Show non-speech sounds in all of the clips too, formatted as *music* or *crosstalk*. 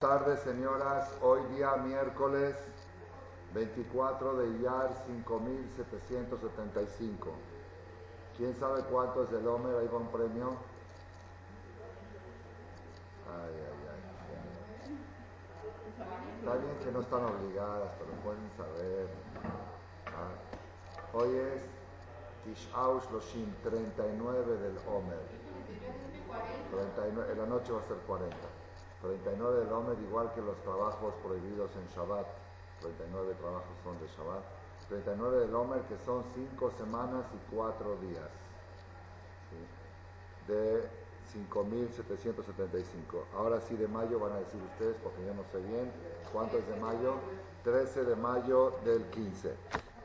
Buenas tardes, señoras. Hoy día miércoles 24 de Iyar 5775. ¿Quién sabe cuánto es el Homer? ¿Hay un premio? Ay, ay, ay. Está bien que no están obligadas, pero pueden saber. Hoy es Tish'aush Loshim, 39 del Homer. 39, en la noche va a ser 40. 39 del Homer, igual que los trabajos prohibidos en Shabbat. 39 trabajos son de Shabbat. 39 del Homer, que son 5 semanas y 4 días. ¿sí? De 5.775. Ahora sí, de mayo van a decir ustedes, porque yo no sé bien. ¿Cuánto es de mayo? 13 de mayo del 15.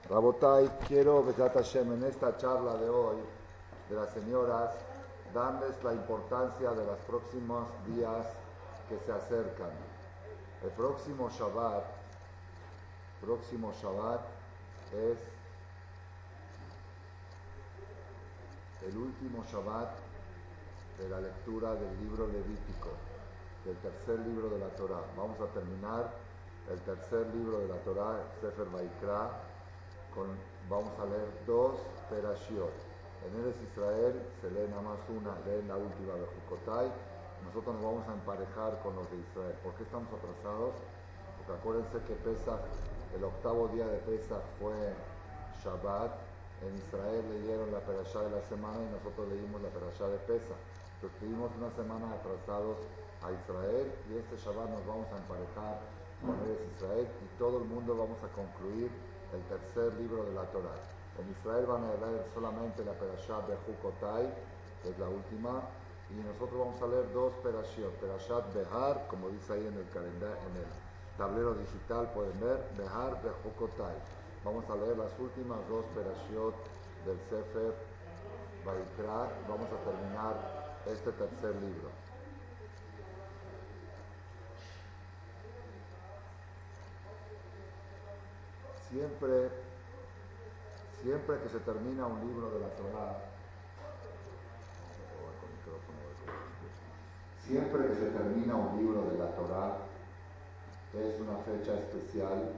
Rabotai, quiero, Besat Hashem, en esta charla de hoy, de las señoras, darles la importancia de los próximos días que se acercan. El próximo Shabbat, próximo Shabbat es el último Shabbat de la lectura del libro Levítico, del tercer libro de la Torah. Vamos a terminar el tercer libro de la Torah, Sefer Vaikra, con, vamos a leer dos Perashiot. En Eres Israel se lee nada más una, leen la última de Jukotai nosotros nos vamos a emparejar con los de Israel. ¿Por qué estamos atrasados? Porque acuérdense que Pesach, el octavo día de Pesach fue Shabbat. En Israel leyeron la perashá de la semana y nosotros leímos la perashá de Pesach. Entonces estuvimos una semana atrasados a Israel y este Shabbat nos vamos a emparejar con el Israel y todo el mundo vamos a concluir el tercer libro de la Torah. En Israel van a leer solamente la perashá de Jukotai, que es la última, y nosotros vamos a leer dos perashiot, perashat Behar, como dice ahí en el calendario, en el tablero digital pueden ver, Behar Bejokotai. Vamos a leer las últimas dos perashiot del Sefer Baikra, vamos a terminar este tercer libro. Siempre, siempre que se termina un libro de la Torah, Siempre que se termina un libro de la Torá, es una fecha especial.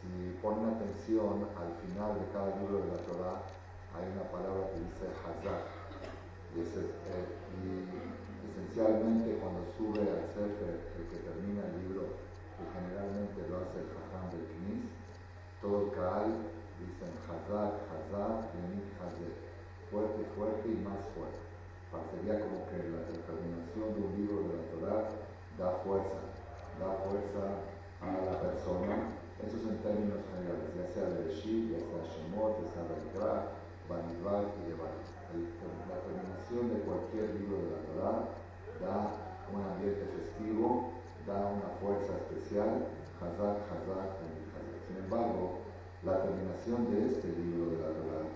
Si ponen atención, al final de cada libro de la Torá hay una palabra que dice Hazak. Y, eh, y, esencialmente cuando sube al Sefer, el que termina el libro, que generalmente lo hace el Jajam del Knis, todo el Kaal dicen Hazak, Hazak, Yemit Hazek. Fuerte, fuerte y más fuerte parecería como que la determinación de un libro de la Torah da fuerza, da fuerza a la persona. Eso es en términos generales, ya sea de Reshit, ya sea Shemot, ya sea Baikra, Banidbar y Yevar. La terminación de cualquier libro de la Torah da un ambiente festivo, da una fuerza especial, Hazak, Hazak, Hazak. Sin embargo, la terminación de este libro de la Torah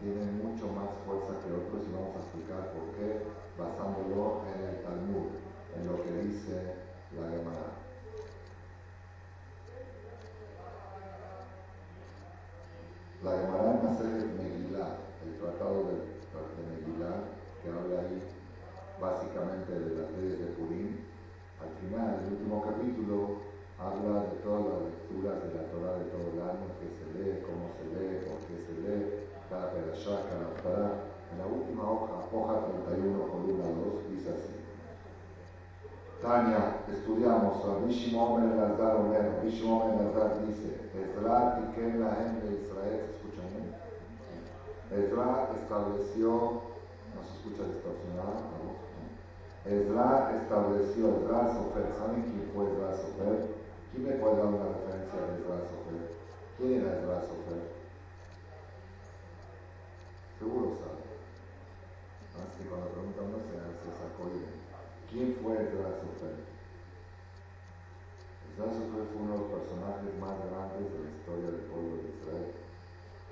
tiene mucho más fuerza que otros y vamos a explicar por qué basándolo en el Talmud, en lo que dice la Gemara. La Gemara en Maser Megillah, el tratado de, de Megillah, que habla ahí básicamente de las leyes de Purim, al final, el último capítulo, habla de todas las lecturas de la Torah de todo el año, que se lee, cómo se lee, por qué se lee, cada perashá, cada pará. En la última hoja, hoja 31, columna 2, dice así. Tania, estudiamos, Rabbi Shimon Ben Lazar Omer, Rabbi Shimon Ben Lazar dice, Ezra Tiken Lahem de Israel, ¿se escucha bien? Ezra estableció, no se escucha distorsionada la voz, Ezra estableció, Ezra Sofer, ¿saben quién fue Ezra Sofer? ¿Quién me puede dar una referencia de Ezra Sofer? ¿Quién era Ezra Sofer? Seguro sabe. Así que cuando pregunta uno se, se sacó bien. ¿Quién fue el Sofer? El Sofer fue uno de los personajes más grandes de la historia del pueblo de Israel,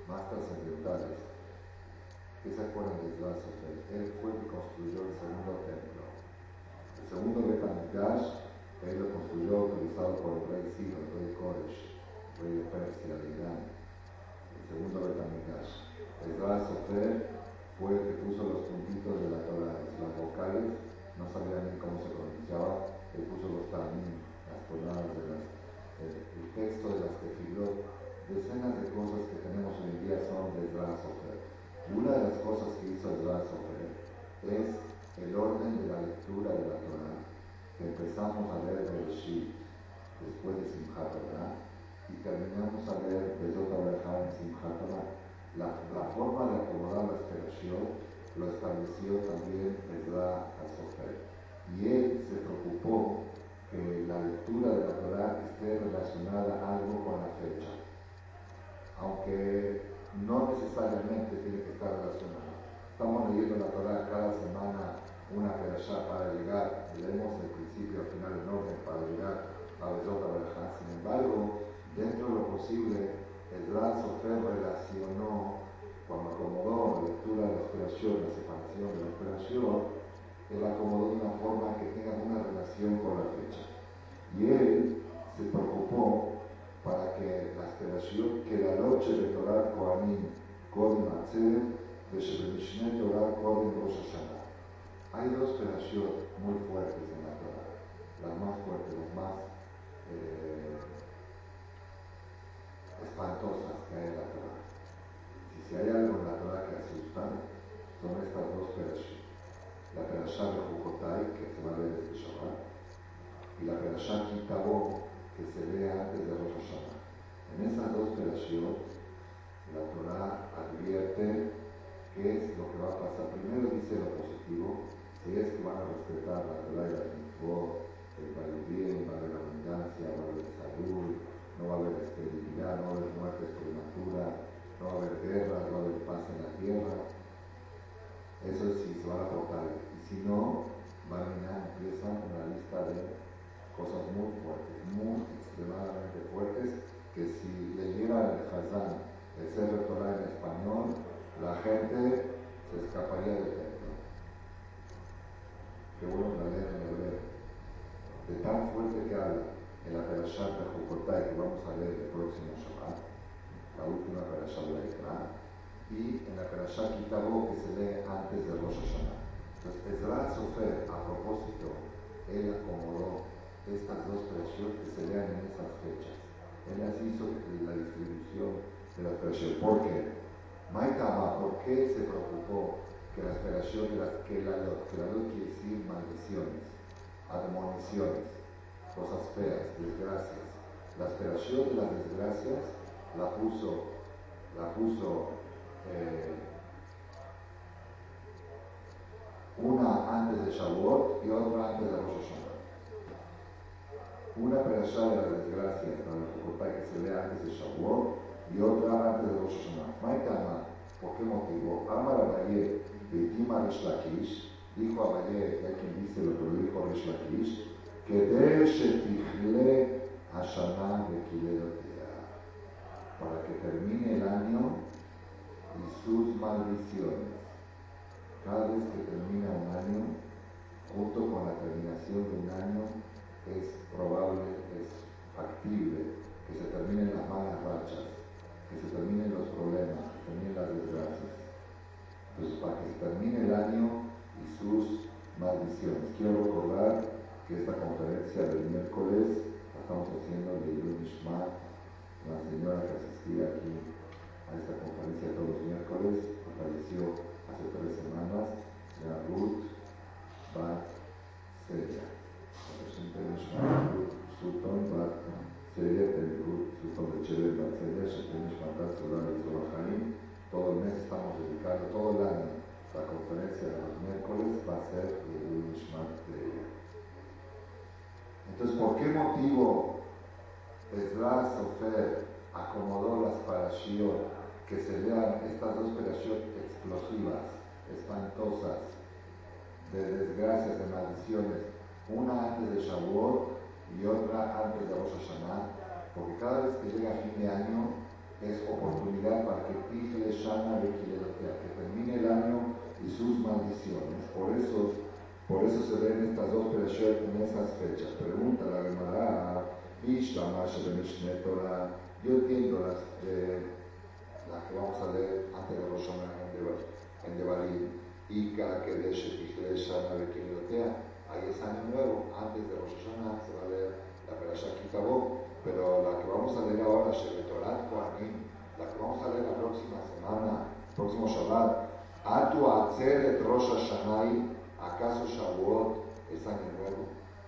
más trascendentales. ¿Qué se acuerdan de Sofer? Él fue el que construyó el segundo templo. El segundo Betamigdash, él lo construyó utilizado por el rey Ciro, el rey Koresh, el rey de Persia, de Irán. El segundo Betamigdash. El Sofer fue el que puso los puntitos de la Torah, las vocales, no sabía ni cómo se pronunciaba, él puso los también, las palabras, de las, el, el, texto de las que figuró, decenas de cosas que tenemos hoy en día son de Ezra Sofer. Una de las cosas que hizo Ezra Sofer es el orden de la lectura de la Torah, que empezamos a leer Bereshit después de Simchat Torah, y terminamos a leer Bezot Abraham en Simchat Torah. La, la, forma de acomodar la esperación lo estableció también Ezra Sofer y él se preocupó que la lectura de la Torah esté relacionada algo con la fecha, aunque no necesariamente tiene que estar relacionada. Estamos leyendo la Torah cada semana una perashá para llegar, leemos el principio al final en orden para llegar a Bezot Abraham. Sin embargo, dentro de lo posible, el gran Sofer relacionó, cuando acomodó la lectura de la operación, la separación de la operación, él acomodó de una forma que tenga una relación con la fecha. Y él se preocupó para que la esperación, que la noche de Torah Kohanim, Kodim Atzer, de Shebemishne Torah Kodim Rosh Hashanah. Hay dos esperaciones muy fuertes en la Torah, las más fuertes, las más eh, espantosas que hay la Torah. Si, si hay algo en la Torah que asusta, son estas dos esperaciones la Perashá de Jukotai, que se va a leer este Shabbat, y la Perashá Kitabo, que se lee antes de Rosh Hashanah. En esas dos Perashot, la Torah advierte qué es lo que va a pasar. Primero dice lo positivo, si es que van a respetar la Torah y la mitzvot, ir bien, va a haber abundancia, va a haber salud, no va a haber esterilidad, no va a haber muertes prematuras, no va a haber guerras, no va a haber paz en la tierra eso sí se van a portar. Y si no, Barminan empieza una lista de cosas muy fuertes, muy extremadamente fuertes, que si leyera el Hazán, el ser Torah en español, la gente se escaparía del templo. Qué bueno la leer en hebreo. De tan fuerte que habla en la Perashat de Jukotay, que vamos a leer el próximo Shabbat, la última Perashat de la y en la Perashá Kitabo que se lee antes de Rosh Hashanah. Entonces, Ezra Sofer, a propósito, él acomodó estas dos Perashot que se lean en esas fechas. Él las hizo la distribución de las Perashot. ¿Por qué? Maitama, ¿por qué se preocupó que las Perashot, que la que la quiere decir maldiciones, admoniciones, cosas feas, desgracias? Las Perashot de las desgracias la puso, la puso eh, una antes de Shavuot y otra antes de Rosh Hashanah. Una perashá de la desgracia para el que se lea antes de Shavuot y otra antes de Rosh Hashanah. Maitama, ¿por qué motivo? Amar Abaye, Beitima Rish Lakish, dijo Abaye, ya quien dice lo que lo dijo Rish Lakish, de Shetichle Hashanah de para que termine el año y sus maldiciones. Cada vez que termina un año, junto con la terminación de un año, es probable, es factible que se terminen las malas rachas, que se terminen los problemas, que se terminen las desgracias. Entonces, para que se termine el año y sus maldiciones. Quiero recordar que esta conferencia del miércoles la estamos haciendo de Yud la señora que asistía aquí a esta conferencia todos los miércoles, que falleció hace tres semanas, la Ruth Bat Seria. Ruth Sutton Bat Seria, Ruth Sutton de Chevel Bat Seria. Todo el mes estamos dedicando, todo el año, la conferencia de los miércoles va a ser el Nishmat de. Entonces, ¿por qué motivo Ezra Sofer acomodó las parashiot que se vean estas dos operaciones explosivas, espantosas, de desgracias, de maldiciones, una antes de Shavuot y otra antes de Rosh Hashanah, porque cada vez que llega fin de año es oportunidad para que Tifle Shana que termine el año y sus maldiciones. Por eso, por eso se ven estas dos operaciones en esas fechas. Pregunta la Gemara, yo entiendo las... Eh, la que vamos a leer antes de Rosana en Devarim, Ika, Kedesh, Tichle, Shana, Bekinotea, ahí es año nuevo, antes de Rosh se va a leer la Perashá Kitabó, pero la que vamos a leer ahora, Shevetorat Kohanim, la que vamos a leer la próxima semana, próximo Shabbat, Atu Atzeret Rosh Hashanah, ¿acaso Shavuot es año nuevo?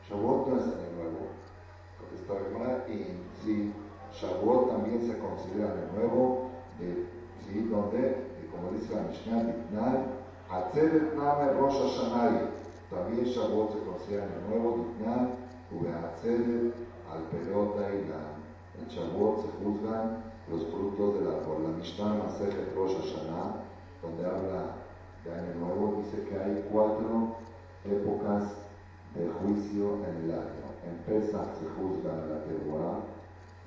Shavuot no es año nuevo, contesta la y sí, Shavuot también se considera año nuevo, de, ¿sí? donde, como dice la Mishnah, Ditnal, Atzeret Name Rosh Hashanah, también Shavuot se considera año nuevo, Ditnal, Ubeatzeret, al pelota y la, en Shavuot se juzgan los frutos del árbol. La Mishnah Masejet Rosh Hashanah, donde habla Año Nuevo, dice que hay cuatro épocas de juicio en el año. En Pesach se juzga la teruá,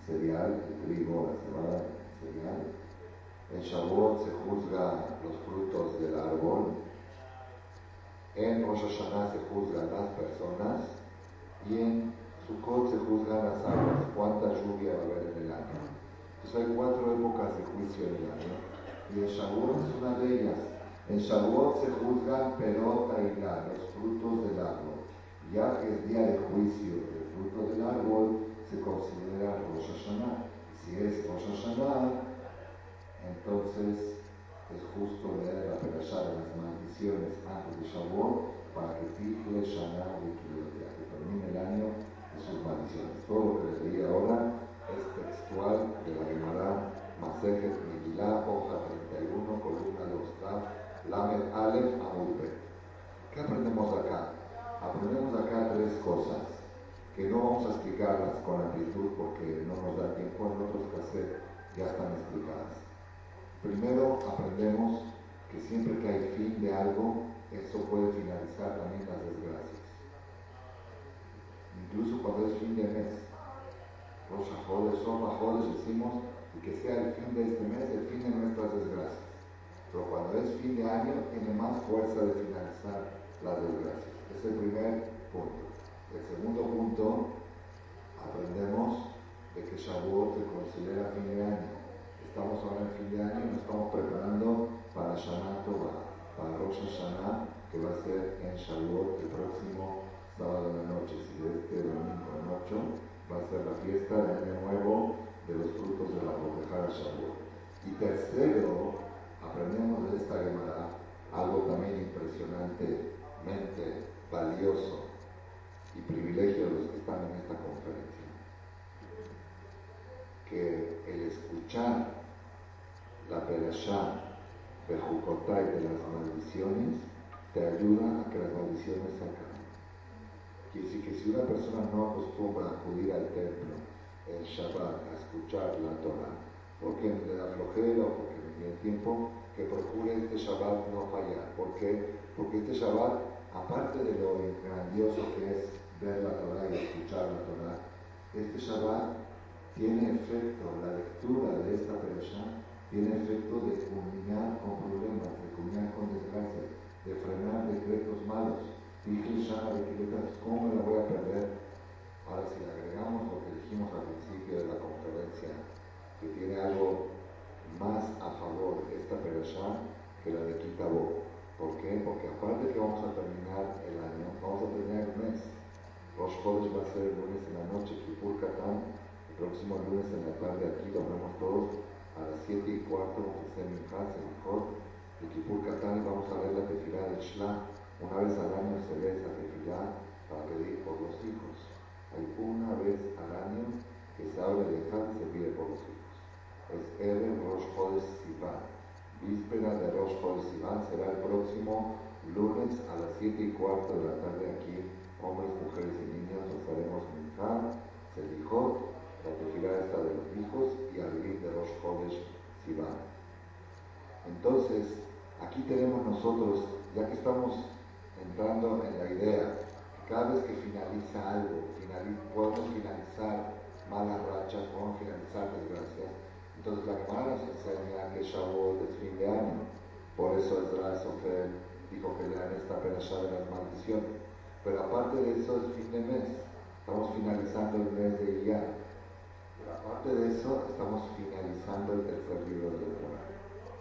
cereal, el trigo, la cebada, el cereal. En Shavuot se juzga los frutos del árbol. En Rosh Hashanah se juzgan las personas. Y en Sukkot se juzgan las aguas, cuánta lluvia va a haber en el año. Entonces hay cuatro épocas de juicio en el año. Y en Shavuot es una de ellas. En Shavuot se juzgan pelota y la, los frutos del árbol. Ya que es día de juicio del fruto del árbol, se considera Rosh Hashanah. Si es Rosh Hashanah, entonces es justo leer la perashá de las maldiciones antes de Shavuot para que Tifle Shana que termine el año de sus maldiciones. Todo lo que les leí ahora es textual de la Gemara Masejet Megillah, hoja 31, columna 2, Lamed Aleph Amulpe. ¿Qué aprendemos acá? Aprendemos acá tres cosas que no vamos a explicarlas con amplitud porque no nos da tiempo, en otros casos ya están explicadas. Primero aprendemos que siempre que hay fin de algo, eso puede finalizar también las desgracias. Incluso cuando es fin de mes. Rosh Jodes, Soma Jodes decimos y que sea el fin de este mes, el fin de nuestras desgracias. Pero cuando es fin de año, tiene más fuerza de finalizar las desgracias. Es el primer punto. El segundo punto, aprendemos de que Shavuot se considera fin de año Estamos ahora en fin de año y nos estamos preparando para Shana para Rosh Hashanah, que va a ser en Shavuot el próximo sábado de la noche. Si este domingo en 8 va a ser la fiesta de Año Nuevo de los frutos de la Botejara Shavuot. Y tercero, aprendemos de esta Gemara algo también impresionantemente valioso y privilegio de los que están en esta conferencia. Que el escuchar la perashá de Jucotay de las maldiciones te ayuda a que las maldiciones se acaben. Quiere decir que si una persona no acostumbra a acudir al templo en Shabbat a escuchar la Torah, porque le da flojera o porque no tiene tiempo, que procure este Shabbat no fallar. ¿Por qué? Porque este Shabbat, aparte de lo grandioso que es ver la Torah y escuchar la Torah, este Shabbat tiene efecto, la lectura de esta perashá tiene efecto de culminar con problemas, de culminar con desgracias, de frenar decretos malos. Dije Shana de ¿cómo me la voy a perder? Ahora, si agregamos lo que dijimos al principio de la conferencia, que tiene algo más a favor de esta perashá que la de Kitabó. ¿Por qué? Porque aparte que vamos a terminar el año, vamos a terminar el mes. Rosh Chodesh va a ser el lunes en la noche, Kipur Katán, el próximo lunes en la tarde aquí, vemos todos a las 7 y cuarto vamos a hacer casa mejor de Kipur Katán vamos a ver la tefilá de Shla. Una vez al año se ve esa tefilá para pedir por los hijos. Hay una vez al año que se abre de y se pide por los hijos. Es Eren Rosh Sivan. Víspera de Rosh Chodesh Sivan será el próximo lunes a las 7 y cuarto de la tarde aquí. Hombres, mujeres y niños nos haremos Minjá, Selijot la tefilá esta de los hijos y vivir de Rosh Chodesh Sivan. Entonces, aquí tenemos nosotros, ya que estamos entrando en la idea, cada vez que finaliza algo, podemos finalizar malas rachas, podemos finalizar desgracias. Nos enseña que Shavuot es fin de año. Por eso Ezra Sofer dijo que lean esta perashá de las maldiciones. Pero aparte de eso es fin de mes. Estamos finalizando el mes de Iyar. Aparte de eso, estamos finalizando el tercer libro de Torah,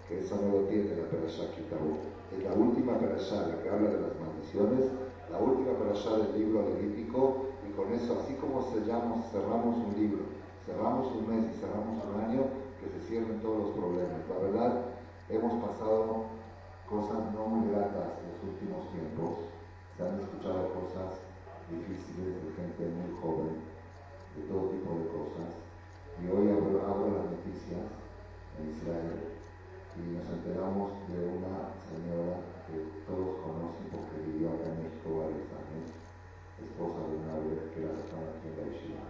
que eso no lo tiene la Perashá Kitabú. Es la última Perashá, la que habla de las maldiciones, la última perashá del libro levítico, y con eso, así como sellamos, cerramos un libro, cerramos un mes y cerramos un año, que se cierren todos los problemas. La verdad, hemos pasado cosas no muy gratas en los últimos tiempos, se han escuchado cosas difíciles de gente muy joven, de todo tipo de cosas, y hoy abro, abro las noticias en Israel y nos enteramos de una señora que todos conocen porque vivió acá en México varios años, esposa de una vez que la sacaron aquí en la Yeshiva.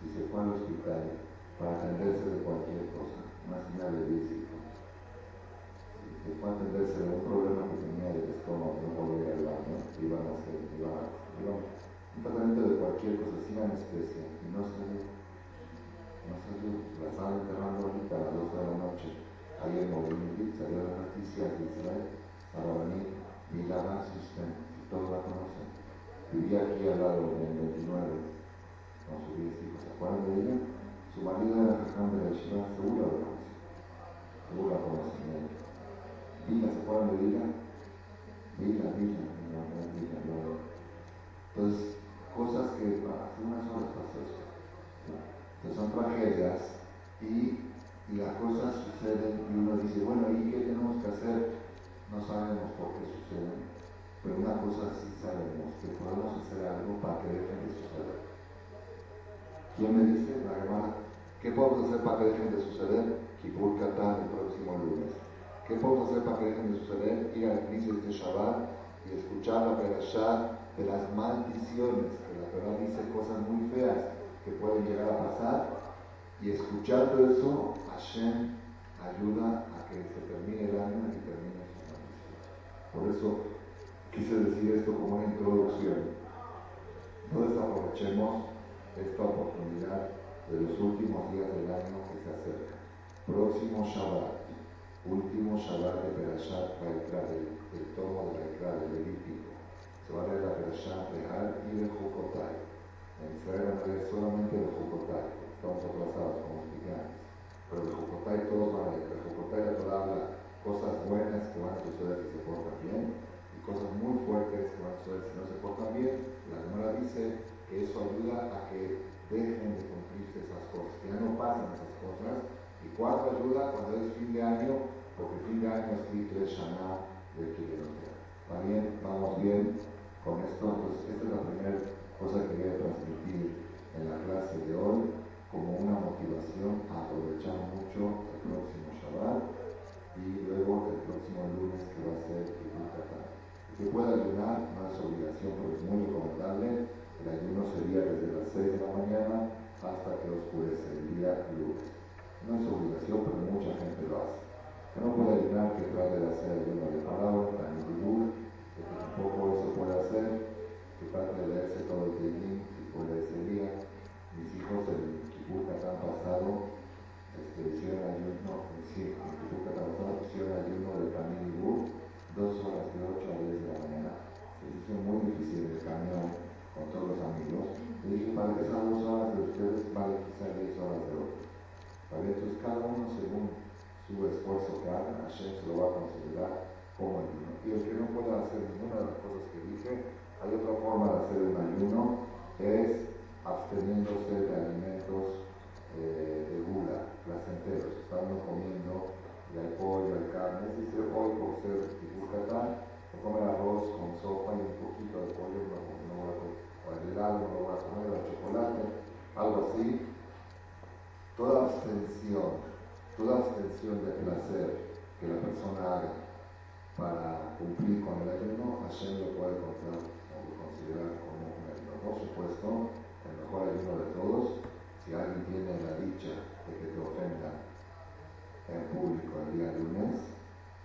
Si se fue al hospital para atenderse de cualquier cosa, una señal de hijos. Se fue a atenderse de un problema que tenía del estómago, no podía al baño, iban a hacer, iban a, iban, un tratamiento de cualquier cosa sin anestesia, y no salió. No salió, la estaban enterrando ahorita a las 12 de la noche. Ayer en Movility salió la noticia de Israel, para venir, Milagro System, si todos la conocen. Vivía aquí al lado en el 29, con sus 10 hijos. ¿Se acuerdan de ella? Su marido era de la Yeshiva, seguro lo conoce. Seguro la conocen. Vila, ¿se acuerdan de Vila? Vila, Vila, no, no, Vila. Entonces, cosas que hace unas horas pasó eso. Entonces son tragedias y, y, las cosas suceden y uno dice, bueno, ¿y qué tenemos que hacer? No sabemos por qué suceden, pero una cosa sí sabemos, que podemos hacer algo para que dejen de suceder. ¿Quién me dice? ¿Qué podemos hacer para que dejen de suceder? Kippur Katan el próximo lunes. ¿Qué podemos hacer para que dejen de suceder? Ir al inicio de este Shabbat y escuchar la perashá de las maldiciones, que la verdad dice cosas muy feas que pueden llegar a pasar, y escuchando eso, Hashem ayuda a que se termine el año y termine su maldición. Por eso quise decir esto como una introducción. No desaprovechemos esta oportunidad de los últimos días del año que se acerca. Próximo Shabbat, último Shabbat de Perashat Vaikra, del, del tomo de Vaikra, del Levítico. Se va a leer la Perashat Real y de Jokotai. En Israel a leer solamente de Jokotai, estamos atrasados como expliqué Pero de Jokotai todos van a leer. De Jokotai la Torah habla cosas buenas que van a suceder si se portan bien y cosas muy fuertes que van a suceder si no se portan bien. La Gemara dice que eso ayuda a que dejen de esas cosas, que ya no pasen esas cosas. ¿Y cuánto ayuda? Cuando es fin de año, porque fin de año es Shana de Kilotea. ¿Va bien? ¿Vamos bien con esto? Entonces, esta es la primera cosa que quería transmitir en la clase de hoy como una motivación a aprovechar mucho el próximo Shabbat y luego el próximo lunes que va a ser Qatar. Que pueda ayudar, no es obligación, pero es muy recomendable el ayuno sería desde las 6 de la mañana hasta que oscurece el día lunes. No es obligación, pero mucha gente lo hace. No puede ayunar, que trate de hacer ayuno de palabra, también que tampoco eso puede hacer, que trate de leerse todo el día, si puede ese día. Mis hijos el Kipur han pasado este, hicieron ayuno, sí, el Kipur pasado hicieron ayuno de Tamil dos horas de 8 a 10 de la mañana. Se hizo muy difícil el camión con todos los amigos, y dije, para que dos horas de ustedes vale quizá 10 horas de otros. ¿Vale? Entonces cada uno según su esfuerzo que haga, Hashem se lo va a considerar como ayuno. Y el que no pueda hacer ninguna de las cosas que dije, hay otra forma de hacer un ayuno, es absteniéndose de alimentos eh, de gula, placenteros, estando comiendo hay pollo, hay carne, dice hoy por ser Yucatán, comer arroz con sopa y un poquito de pollo, no, no voy a comer o el helado no lo va a comer, o el chocolate, algo así. Toda abstención, toda abstención de placer que la persona haga para cumplir con el ayuno, Hashem lo puede considerar como un ayuno. Por supuesto, el mejor ayuno de todos, si alguien tiene la dicha de que te ofenda en público el día lunes,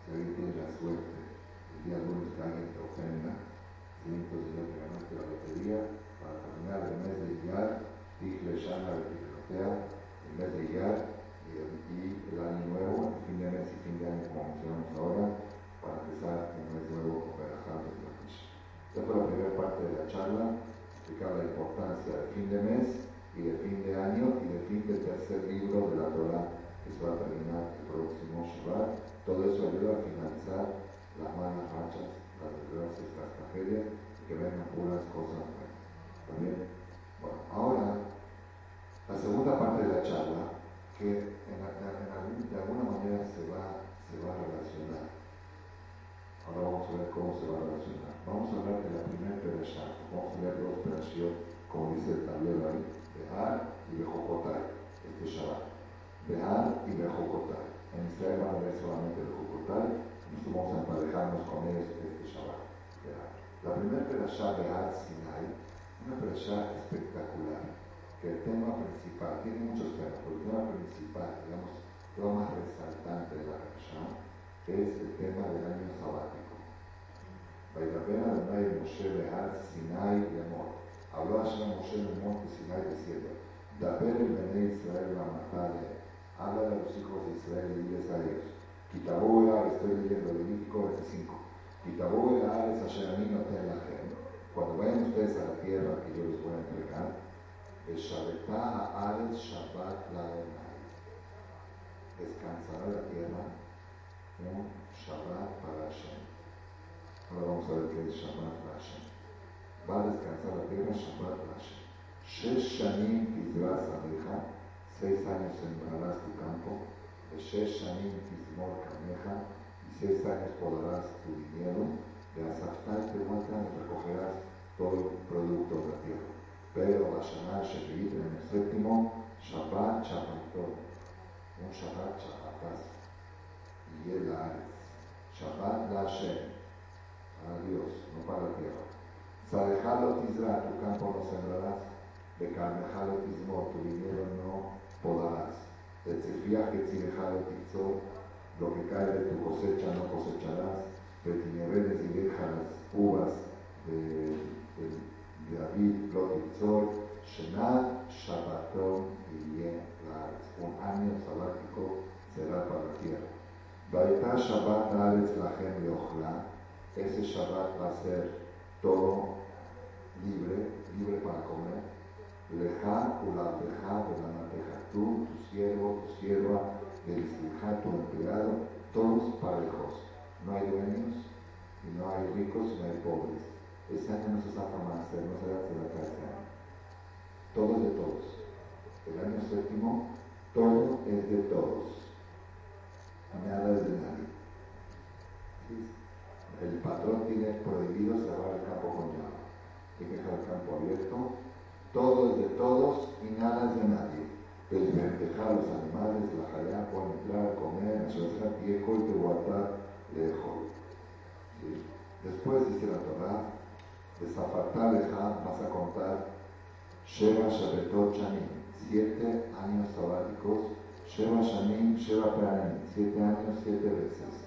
si alguien tiene la suerte el día lunes que alguien te ofenda, entonces ya que ganaste la lotería, para terminar el mes de Iyar, dije Shana el mes de Iyar y, el año nuevo, el fin de mes y fin de año como mencionamos ahora, para empezar un mes nuevo con Berajá de Lakish. Esta fue la primera parte de la charla, explicar la importancia del fin de mes y del fin de año y del fin del tercer libro de la Torah que se va a terminar el próximo Shabbat. Todo eso ayuda a finalizar las malas rachas las desgracias, las tragedias, que que vengan puras cosas buenas. ¿También? Bueno, ahora, la segunda parte de la charla, que en, de alguna manera se va, se va a relacionar. Ahora vamos a ver cómo se va a relacionar. Vamos a hablar de la primera perashá. Vamos a ver dos perashot, como dice el tablero ahí, Behar y Bejocotai, este Shabbat. Behar y Bejocotai. En Israel van a ver solamente Bejocotai, nosotros vamos a emparejarnos con ellos. La primera perashá, Behar Sinai, una perashá espectacular, que el tema principal, tiene muchos temas, pero el tema principal, digamos, lo más resaltante de la perashá, es el tema del año sabático. Vaidabena de Moshe Behar Sinai y amor. Habló Hashem Moshe en el monte Sinai diciendo, Daber el Bene Israel la matale habla de los hijos de Israel y diles a ellos. Quitabola, estoy leyendo Levítico 25. Ares, Asheramí, no te la gente. Cuando vayan ustedes a la tierra que yo les voy a entregar, el Shabbatá Ares Shabbat la Descansará la tierra un Shabbat para Hashem. Ahora vamos a ver qué es Shabbat para Hashem. Va a descansar la tierra Shabbat para Hashem. Shesh Shanim Tizras Abeja seis años sembrarás tu campo, años tismor cameja, y seis años podarás tu dinero, de asaftar y vuelta recogerás todo el producto de la tierra. Pero en el séptimo, Shabbat Shabbatot, un Shabbat y el Shabbat la Hashem, a Dios, no para la tierra. Sadejalo Tizra, tu campo no sembrarás, de Tismor, tu dinero no podarás. El viaje si dejado lo que cae de tu cosecha no cosecharás, Betineredes y las uvas de, de, de David, lo titzor, Shenad, Shabbaton y bien Un año sabático será para la tierra. Baita Shabbat Aretz Lachem Leochla, ese Shabbat va a ser todo libre, libre para comer. Leja, Ula, Leja, Ula, tú, tu siervo, tu sierva, el tu empleado, todos parejos. No hay dueños y no hay ricos y no hay pobres. Ese año no se zafa más, no será de la este año. Todo es de todos. El año séptimo, todo es de todos. Nada es de nadie. El patrón tiene prohibido cerrar el campo con llave. Hay que dejar el campo abierto. Todo es de todos y nada es de nadie el dejar los animales, la jalea, pueden entrar, comer, hacer viejo y te guardar lejos. Después dice la Torah, de Zafatá vas a contar Sheva Shabetot Shanim, siete años sabáticos, Sheva Shanim, Sheva Pranim, siete años, siete veces.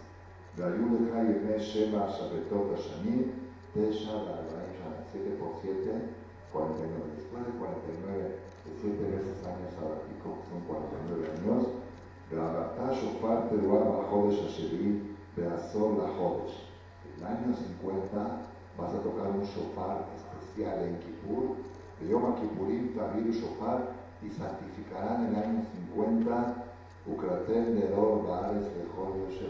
Gayuleja Yeme Sheva Shabetot Shanim, Tesha Garbaim Shanim, siete por siete, 49. Después de 49 de siete veces años sabático, son 49 años, Gabata Shofar Teruah Jodesh Asheri Beazor La Jodesh. El año 50 vas a tocar un shofar especial en Kippur, de Yom Kippurim Tabir Shofar, y santificarán el año 50 Ukratel Nedor Bares de Jodesh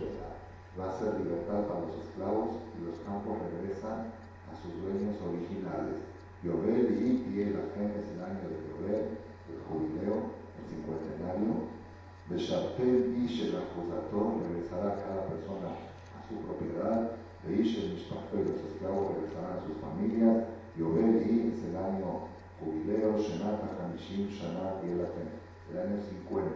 Va a ser libertad para los esclavos y los campos regresan a sus dueños originales. Yobel y Pie, la gente es el año de Yobel, el jubileo, el cincuentenario. Beshartel Ish el acusatón, regresará cada persona a su propiedad. Ish el Mishpachto los esclavos regresarán a sus familias. Yobel y es el año jubileo, Shenata Hamishim Shanat y el año 50.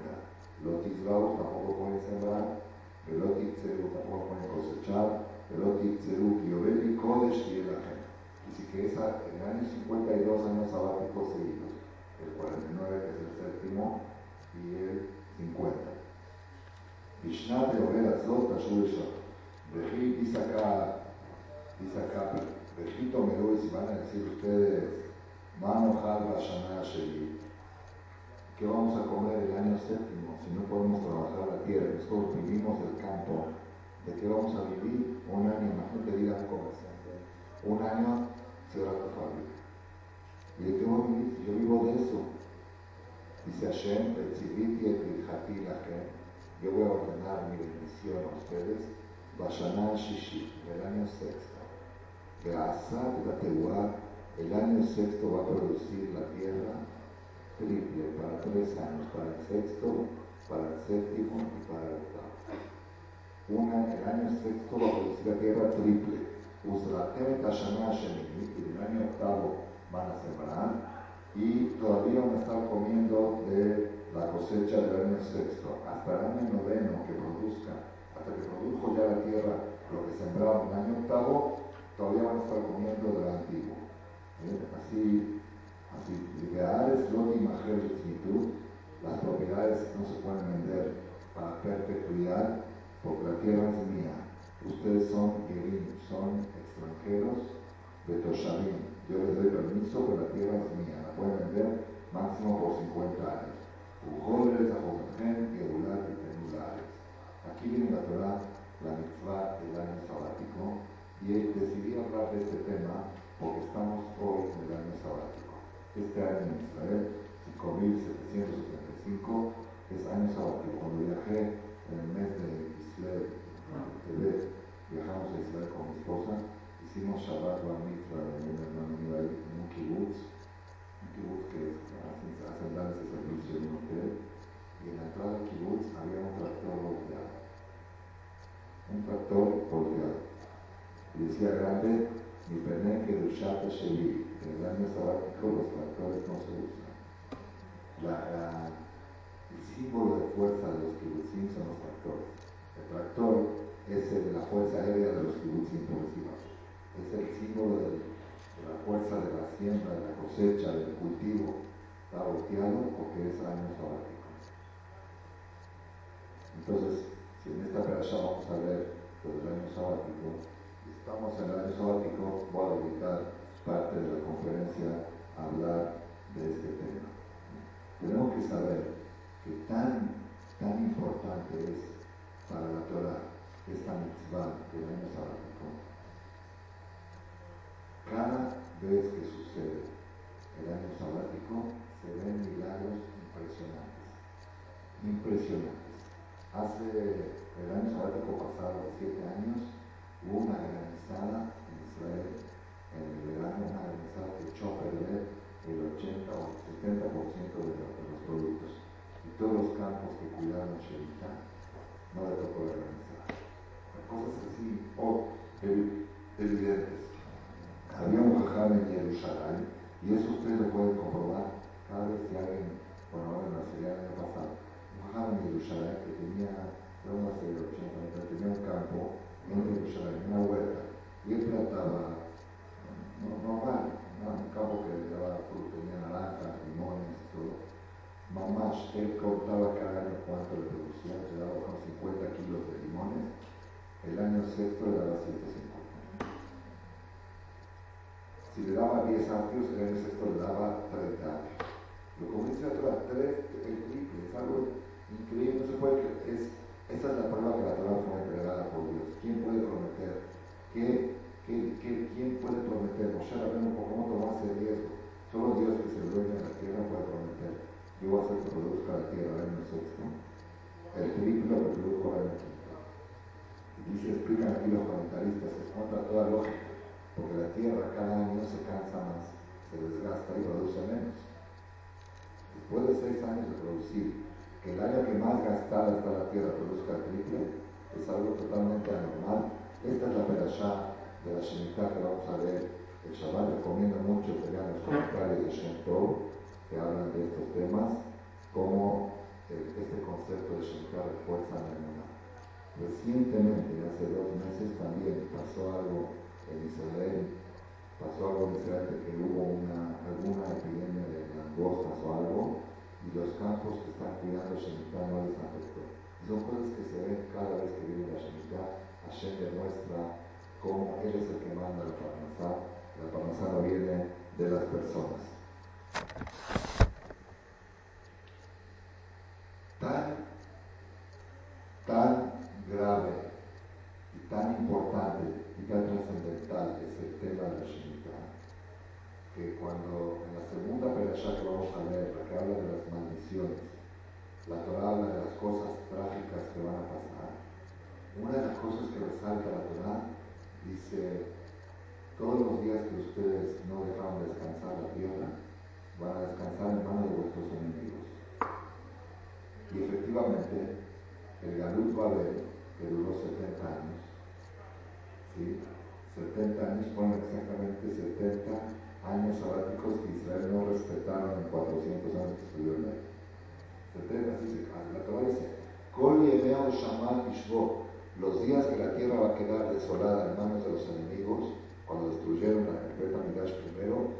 Los Tizbaos tampoco pueden sembrar, Velot Tzeru tampoco pueden cosechar, Velot Tzeru Yobel y Kodesh y el Así que esa, el año 52 años sabáticos seguidos, el 49 que es el séptimo y el 50. Vishnat Yovel Azot Ashur. Vejit dice acá, dice acá, Vejito Meruis, van a decir ustedes, Mano Halva Shana Sheli. ¿Qué vamos a comer el año séptimo si no podemos trabajar la tierra? Nosotros vivimos del campo. ¿De qué vamos a vivir? Un año, imagínate, digan comerciante. Un año cierra tu fábrica. ¿Y de qué voy a vivir? Si yo vivo de eso. Dice Hashem, yo voy a ordenar mi bendición a ustedes, Bashaná Shishi, el año sexto. Asad la Tehuá, el año sexto va a producir la tierra triple para tres años, para el sexto, para el séptimo y para el octavo. Una, el año sexto va a producir la tierra triple. Uzratem Tashana Shemini, y el año octavo van a sembrar y todavía van a estar comiendo de la cosecha del año sexto hasta el año noveno que produzca, hasta que produjo ya la tierra lo que sembraron en el año octavo, todavía van a estar comiendo del antiguo. ¿Eh? Así, así, ideales, lo las propiedades no se pueden vender para perpetuidad porque la tierra es mía. Ustedes son son extranjeros de Toshavim. Yo les doy permiso, pero la tierra es mía. La pueden vender máximo por 50 años. Ujoles, Ajomajen, Gedulat y Tenulares. Aquí viene la Torah, la mitzvah del año sabático, y decidí hablar de este tema porque estamos hoy en el año sabático. Este año en Israel, 5775, es año sabático. Cuando viajé en el mes de Israel, viajamos a Israel con mi esposa, hicimos Shabbat Bar Mitzvah en un hermano mío en un kibbutz, un kibbutz que hace, hace dar ese servicio en un hotel, y en la entrada del kibbutz había un tractor volteado. Un tractor volteado y decía grande, mi pene que del Shabbat Sheli, el año sabático los tractores no se usan. El símbolo de fuerza de los kibbutzim son los tractores. El tractor es el de la fuerza aérea de los kibbutzim, por decirlo. Es el símbolo de, la fuerza de la siembra, de la cosecha, del cultivo. Está volteado porque es año sabático. Entonces, si en esta perashá vamos a ver lo del año sabático, estamos en el año sabático, voy a dedicar parte de la conferencia a hablar de este tema. Tenemos que saber que tan, tan importante es para la Torah esta mitzvah del año sabático. Cada vez que sucede el año sabático se ven milagros impresionantes. Impresionantes. Hace el año sabático pasado, siete años, hubo una granizada en Israel en el verano, una granizada que echó a perder el 80 o 70% de, los productos. Y todos los campos que cuidaron Shelita no le tocó la granizada. Cosas así oh, evidentes. Había un jajam en Jerusalén y eso ustedes lo pueden comprobar cada vez que alguien, bueno, ahora en la serie del año pasado, un jajam en Jerusalén que tenía, no una serie de 80, tenía un campo en una huerta, y él plantaba normal, un campo que le daba fruto, tenía naranjas, limones todo. Mamás, él contaba cada año cuánto le producía, le daba como 50 kilos de limones, el año sexto le daba 150. Si le daba 10 años, el año sexto le daba 30 años. Lo comienza a traer 3, el triple, es algo increíble, no se puede es esa es la prueba que la Torah fue entregada por Dios. ¿Quién puede prometer? ¿Qué, qué, qué, quién puede prometer? Moshe Rabbeinu, ¿por cómo tomarse riesgo? Solo Dios que se dueña de la tierra puede prometer. Yo voy a hacer que produzca la tierra en el sexto. El triple que produjo en el quinto. Y dice, explican aquí los comentaristas, es contra toda lógica. Porque la tierra cada año se cansa más, se desgasta y produce menos. Después de seis años de producir que el año que más gastada está la tierra produzca triple, es algo totalmente anormal. Esta es la perashá de la Shemitah que vamos a ver. El Shabbat recomienda mucho que vean los comentarios de Shem que hablan de estos temas, como este concepto de Shemitah refuerza la. Recientemente, hace dos meses, también pasó algo en Israel, pasó algo de que hubo una, alguna epidemia de langostas o algo, y los campos que están cuidando Shemitah no les afectó. Son cosas que se ven cada vez que viene la Shemitah. Hashem demuestra cómo Él es el que manda la Parnasá. La Parnasá no viene de las personas. Tan, tan grave tan importante y tan trascendental es el tema de la Shemitah, que cuando en la segunda perashá que vamos a leer, la que habla de las maldiciones, la Torah habla de las cosas trágicas que van a pasar, una de las cosas que resalta la Torah dice, todos los días que ustedes no dejaron descansar la tierra, van a descansar en manos de vuestros enemigos. Y efectivamente, el Galut Babel, que duró 70 años, ponen exactamente 70 años sabáticos que Israel no respetaron en 400 años que estudió el 70, así se, la Torah dice, Kol los días que la tierra va a quedar desolada en manos de los enemigos, cuando destruyeron la completa Midash primero,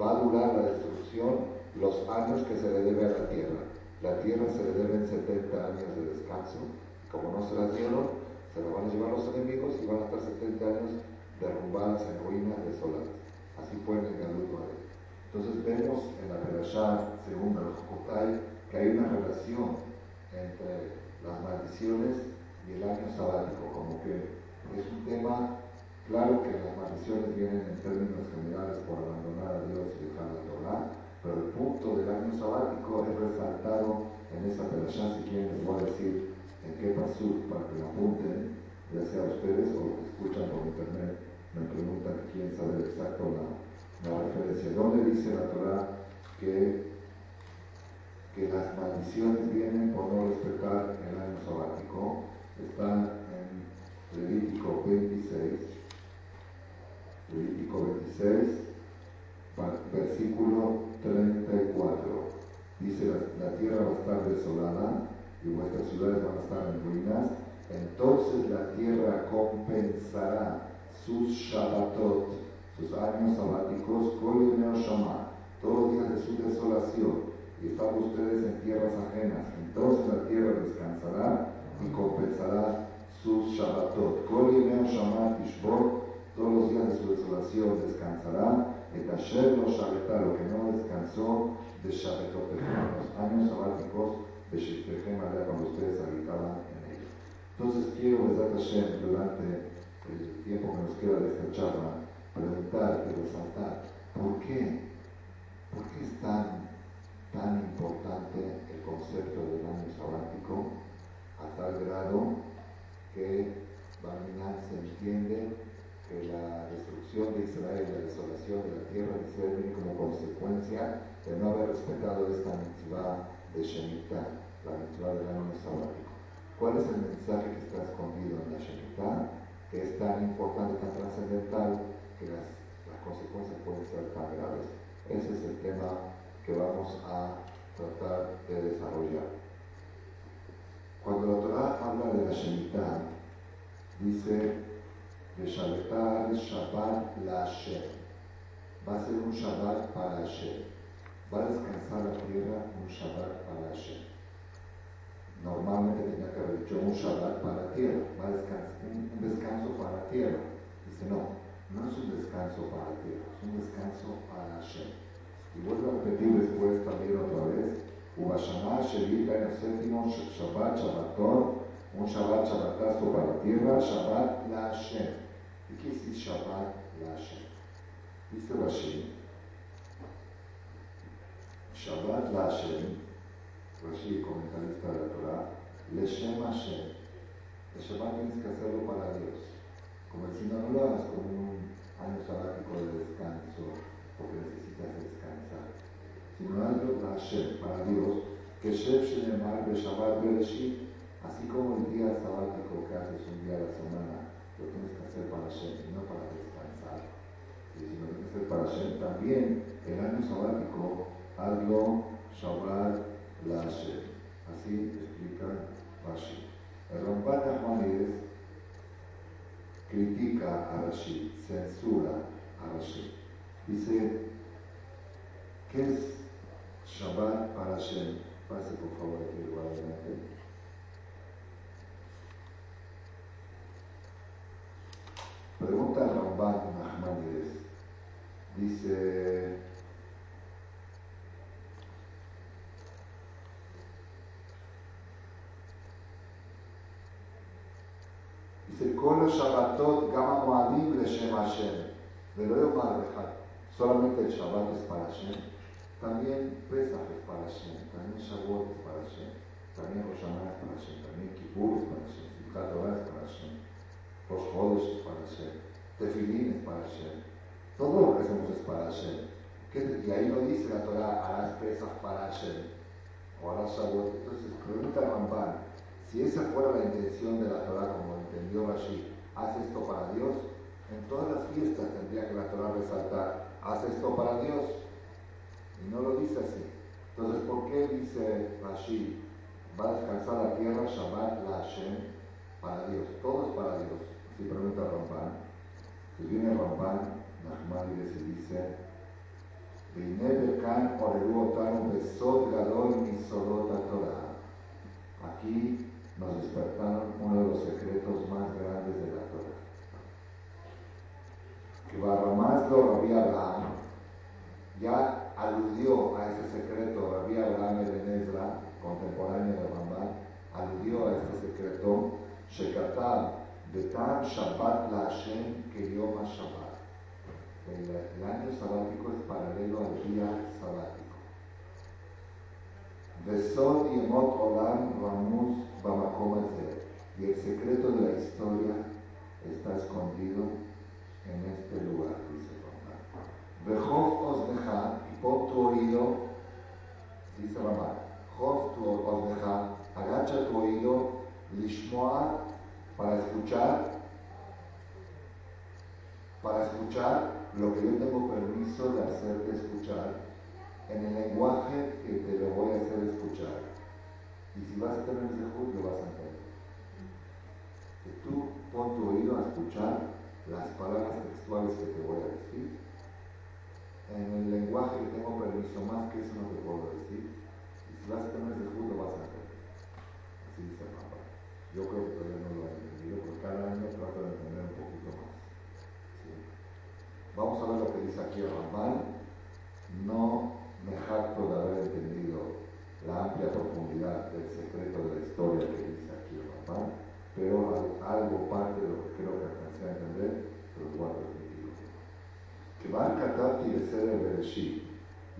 va a durar la destrucción los años que se le debe a la tierra. La tierra se le deben 70 años de descanso, como no se las dieron, se la van a llevar los enemigos y van a estar 70 años derrumbadas en ruinas desoladas. Así fue en el Galut Entonces vemos en la Perashá, según el que hay una relación entre las maldiciones y el año sabático, como que es un tema, claro que las maldiciones vienen en términos generales por abandonar a Dios y dejar la Torah, pero el punto del año sabático es resaltado en esa perashá, si quieren les voy a decir en qué pasó para que lo apunten, ya sea ustedes o lo que escuchan por internet, me preguntan que quieren saber exacto la, referencia. ¿Dónde dice la Torah que que las maldiciones vienen por no respetar el año sabático están en Levítico 26, Levítico 26, versículo 34. Dice, la, tierra va a estar desolada y vuestras ciudades van a estar en ruinas. Entonces la tierra compensará sus Shabbatot, sus años sabáticos, con Shama, todos los días de su desolación y están ustedes en tierras ajenas. Entonces la tierra descansará y compensará sus Shabbatot. todos los días de su desolación descansará. Et Asher lo lo que no descansó de Shabbatot, los años sabáticos de Shiftejem cuando ustedes habitaban en ellos. Entonces quiero, Besat Hashem, durante el tiempo que nos queda de esta charla, preguntar y resaltar, ¿por qué? ¿Por qué es tan tan importante el concepto del año sabático a tal grado que Barminan se entiende que la destrucción de Israel, la desolación de la tierra de Israel viene como consecuencia de no haber respetado esta mitzvah de Shemitah, la mitzvah del año sabático. ¿Cuál es el mensaje que está escondido en la Shemitah? Que es tan importante, tan trascendental, que las, las consecuencias pueden ser tan graves. Ese es el tema que vamos a tratar de desarrollar. Cuando la Torah habla de la Shemitah, dice de Shabbat, Shabbat la Hashem. Va a ser un Shabbat para Hashem. Va a descansar la tierra un Shabbat para Hashem. Normalmente tenía que haber dicho un Shabbat para tierra, un, descanso para tierra. Dice no, no es un descanso para tierra, es un descanso para Hashem. Y vuelvo a repetir después también otra vez. Shevita en el séptimo Shabbat Shabbaton, un Shabbat Shabbatazo para tierra, Shabbat la Hashem. ¿Y qué es Shabbat la Hashem? Dice Rashi, Shabbat la Hashem, Rashi, comentarista de la Torah, Leshem Hashem. El Shabbat tienes que hacerlo para Dios. Como si no, lo hagas como un año sabático de descanso, porque necesitas descanso sino algo para Hashem, para Dios, que Shev Shenemar Shabbat Bereshit, así como el día sabático que haces un día a la semana, lo tienes que hacer para Hashem y no para descansar. Y si lo tienes que hacer para Hashem, también el año sabático, hazlo Shabbat Hashem. Así explica Rashi. El Ramban critica a Rashi, censura a Rashi. Dice, ¿qué es Shabbat para Hashem. Pase por favor aquí igual adelante. Pregunta Ramban Nachmanides. Dice. Dice, Kol Shabbatot Gama Moadim Le Shem Hashem. Velo Solamente el Shabbat es para Hashem. También Pesach es para Hashem. También Shavuot es para Hashem. También Rosh es para Hashem. También Kippur es para Hashem. Simchat es para Hashem. Rosh Chodesh es para Hashem. Tefilín es para Hashem. Todo lo que hacemos es para Hashem. Y ahí no dice la Torah, harás pesas para Hashem o harás Shavuot. Entonces, pregunta a Ramban, si esa fuera la intención de la Torah como entendió Rashi, haz esto para Dios, En todas las fiestas tendría que la Torah resaltar, haz esto para Dios. Y no lo dice así. Entonces, ¿por qué dice Rashi, va a descansar la tierra, Shabbat, la Hashem, para Dios? Todo es para Dios. Si pregunta Ramban. Si viene Ramban, Nachmanides y dice, Aquí nos despertaron uno de los secretos más grandes de la Torah. Que Barramás lo Abraham ya aludió a ese secreto, Rabbi Abraham Ebenezra, contemporáneo de Ramban, aludió a este secreto, Shekatab, Betam Shabbat la Hashem Yom Shabbat el, año sabático es paralelo al día sabático. Besod y Emot Olam Ramus Bamakom Y el secreto de la historia está escondido en este lugar, dice Ramá. Bejov Osneja, y por tu oído, dice Ramá, Jov tu Osneja, agacha tu oído, Lishmoa, para escuchar, para escuchar lo que yo tengo permiso de hacerte escuchar en el lenguaje que te lo voy a hacer escuchar. Y si vas a tener ese lo vas a entender. Que tú pon tu oído a escuchar las palabras textuales que te voy a decir. En el lenguaje que tengo permiso, más que eso no te puedo decir. Y si vas a tener ese lo vas a entender. Así dice papá. Yo creo que todavía no lo he entendido, porque cada año trato de entender un poquito más. Vamos a ver lo que dice aquí Ramán. No me jacto de haber entendido la amplia profundidad del secreto de la historia que dice aquí Ramán, pero algo parte de lo que creo que alcancé a entender, pero lo voy a repetir. Que van a y ser el Bereshit.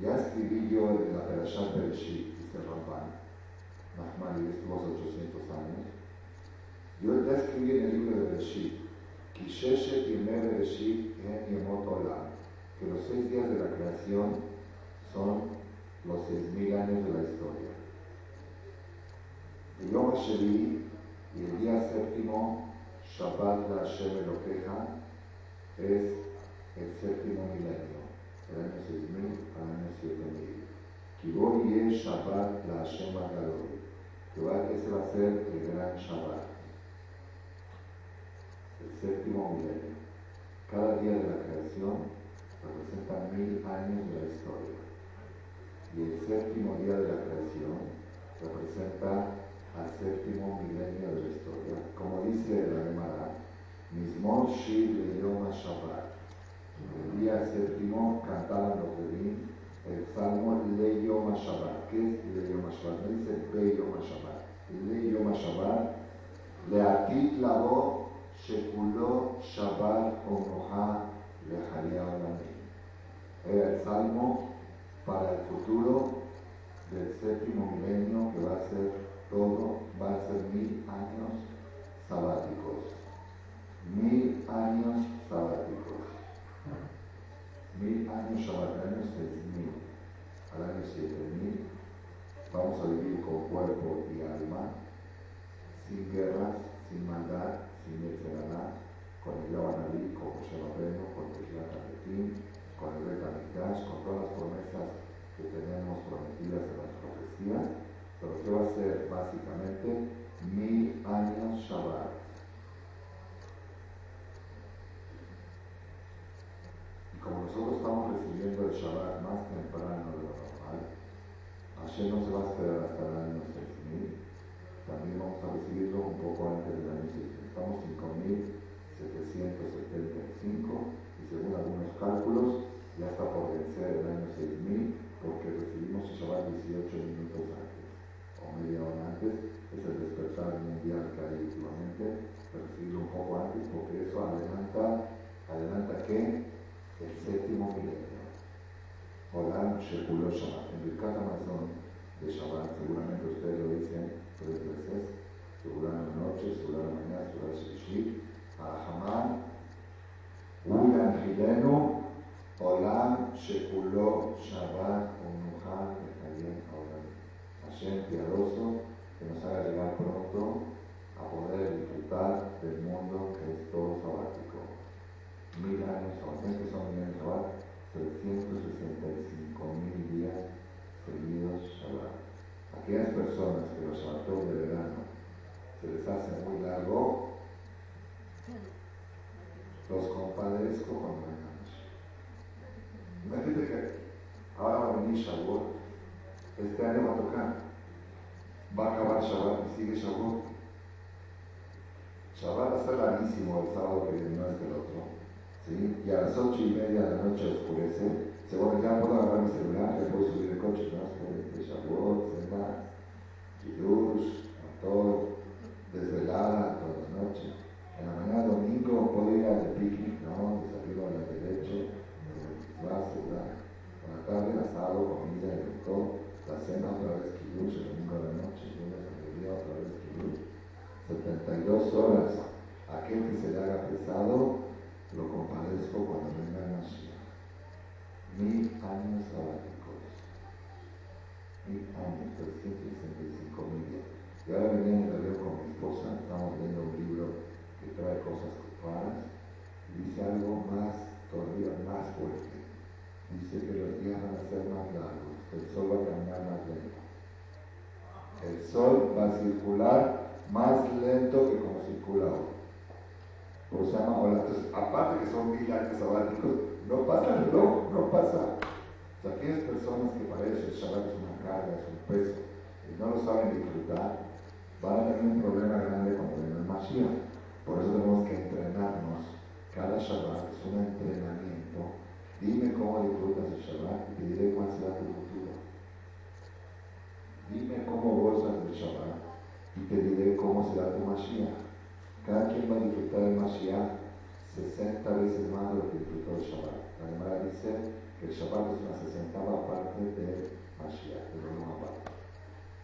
Ya escribí yo en la Perashat Bereshit, dice Ramán. Nachmani estuvo hace 800 años. Yo ya escribí en el libro de Bereshit Kisheshet y Bereshit en Yemot Olam, que los seis días de la creación son los seis mil años de la historia. El Yom Shevi y el día séptimo, Shabbat la Hashem Elokeja, es el séptimo milenio, el año 6000 al año 7000. Kibor y Shabbat la Hashem Agadol, que ese va a ser el gran Shabbat el séptimo milenio. Cada día de la creación representa mil años de la historia. Y el séptimo día de la creación representa al séptimo milenio de la historia. Como dice la Gemara, Mismor Shiv Yom Shabbat. El día séptimo cantaban los Levim el salmo Le Yom Shabbat. ¿Qué es Le Shabbat? No dice Be Yom Shabbat. Le Yom Shabbat. Leatit Labo Shekuló Shabbat Omoha Lejalia Era el salmo para el futuro del séptimo milenio que va a ser todo, va a ser mil años sabáticos. Mil años sabáticos. Mil años sabáticos, seis mil. Al año siete mil vamos a vivir con cuerpo y alma, sin guerras, sin maldad, sin Yetzerará, con el Yavanabí, con José Rabeno, con el Tabetín, Betamigdash, con todas las promesas que tenemos prometidas en las profecías, pero que va a ser básicamente mil años Shabbat. Y como nosotros estamos recibiendo el Shabbat más temprano de lo normal, Hashem no se va a esperar hasta el año 6000, también vamos a recibirlo un poco antes del año 6000 estamos 5.775 y según algunos cálculos ya está por vencer el año 6000 porque recibimos Shabbat 18 minutos antes o media hora antes, es el despertar mundial que hay últimamente, recibirlo un poco antes porque eso adelanta, adelanta que el séptimo milenio. Olam Shekuló Shabbat. En Birkat Amazon de Shabbat, seguramente ustedes lo dicen tres veces, segurá en la noche, segurá en la mañana, segurá en Ulan Gileno, Olam Shekuló Shabbat Unuhan Bechayim Haolam. Hashem piadoso, que nos haga llegar pronto a poder disfrutar del mundo que es todo sabático. Mil años, o siempre son mil Shabbat, 365 mil días seguidos Shabbat. Aquellas personas que los Shabbatot de verano se les hace muy largo, los compadezco con Imagínate que ahora va a venir Shavuot, este año va a tocar, va a acabar Shabbat y sigue Shavuot. Shabbat va a larguísimo el sábado que viene, no es el otro. ¿sí? Y a las ocho y media de la noche oscurece, se bueno, ya puedo agarrar mi celular, ya puedo subir el coche, ¿no? De Shavuot, Sena, Kiddush, todo, desvelada toda la noche. En la mañana domingo puedo ir al picnic, ¿no? Desayuno a la derecha, ¿verdad? En la tarde asado, comida y todo. La cena otra vez Kiddush, el domingo de noche, lunes a mediodía otra vez Kiddush. 72 horas. Aquel que se le haga pesado, lo compadezco cuando venga Mashiach. Mil años sabáticos. Mil años, 365 mil. Y ahora venía en el con mi esposa, estamos leyendo un libro que trae cosas raras, y dice algo más, todavía más fuerte. Dice que los días van a ser más largos, el sol va a caminar más lento. El sol va a circular más lento que como circula hoy o se llama Entonces, aparte que son mil años sabáticos, no pasa el reloj, no pasa. Aquellas personas que para ellos el Shabbat es una carga, es un peso, y no lo saben disfrutar, van a tener un problema grande venga el Mashiach. Por eso tenemos que entrenarnos. Cada Shabbat es un entrenamiento. Dime cómo disfrutas el Shabbat y te diré cuál será tu futuro. Dime cómo gozas del Shabbat y te diré cómo será tu Mashiach. Cada quien va a disfrutar el Mashiach 60 veces más de lo que disfrutó el Shabbat. La Gemara dice que el Shabbat es una sesentava parte del Mashiach, de lo aparte.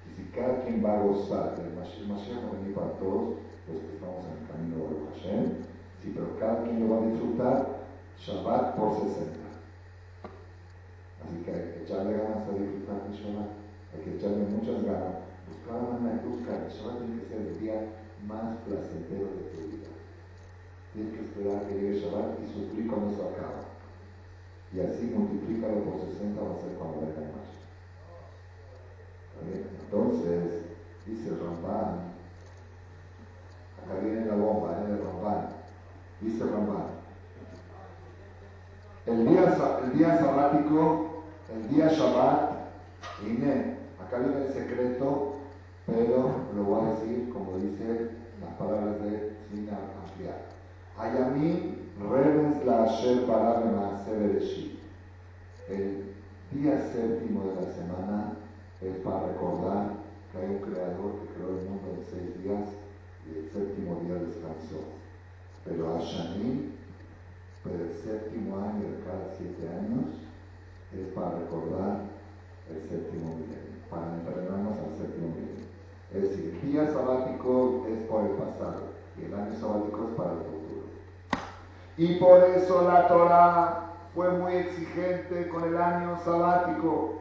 Y si cada quien va a gozar del Mashiach, el Mashiach va a venir para todos los que estamos en el camino de Hashem, sí, pero cada quien lo va a disfrutar Shabbat por 60. Así que hay que echarle ganas a disfrutar el Shabbat, hay que echarle muchas ganas, buscar la manera. El Shabbat tiene que ser el día más placentero de tu vida. Tienes que esperar que llegue Shabbat y sufrir cuando eso acaba. Y así multiplícalo por 60 va a ser cuando venga más. Entonces, dice Ramban, acá viene la bomba, ¿eh? el Ramban. Dice Ramban, el día, el día sabático, el día Shabbat, acá viene el secreto pero lo voy a decir como dice las palabras de sin ampliar. Ayamim Rebens la Asher. El día séptimo de la semana es para recordar que hay un creador que creó el mundo en seis días y el séptimo día descansó. Pero Ashanim, pero el séptimo año de cada siete años, es para recordar el séptimo milenio, para entrenarnos al séptimo milenio. Es decir, el día sabático es por el pasado y el año sabático es para el futuro. Y por eso la Torah fue muy exigente con el año sabático.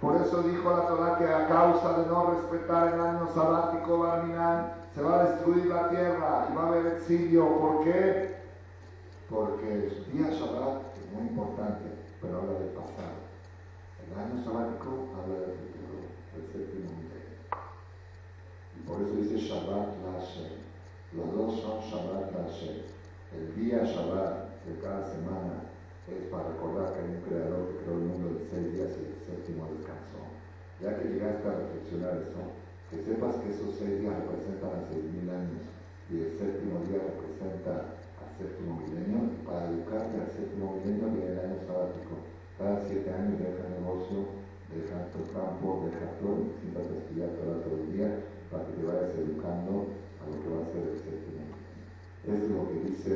Por eso dijo la Torah que a causa de no respetar el año sabático, se va a destruir la tierra y va a haber exilio. ¿Por qué? Porque el día Shabbat es muy importante, pero habla del pasado. El año sabático habla del futuro, del séptimo milenio. Y por eso dice Shabbat la Los dos son Shabbat la El día Shabbat de cada semana es para recordar que hay un creador que creó el mundo de seis días y el séptimo descansó. Ya que llegaste a reflexionar eso, que sepas que esos seis días representan a seis mil años y el séptimo día representa al séptimo milenio para educarte al séptimo milenio viene el año sabático cada siete años deja negocio, deja tu campo, deja todo, siéntate a estudiar todo el día para que te vayas educando a lo que va a ser el séptimo. Es lo que dice,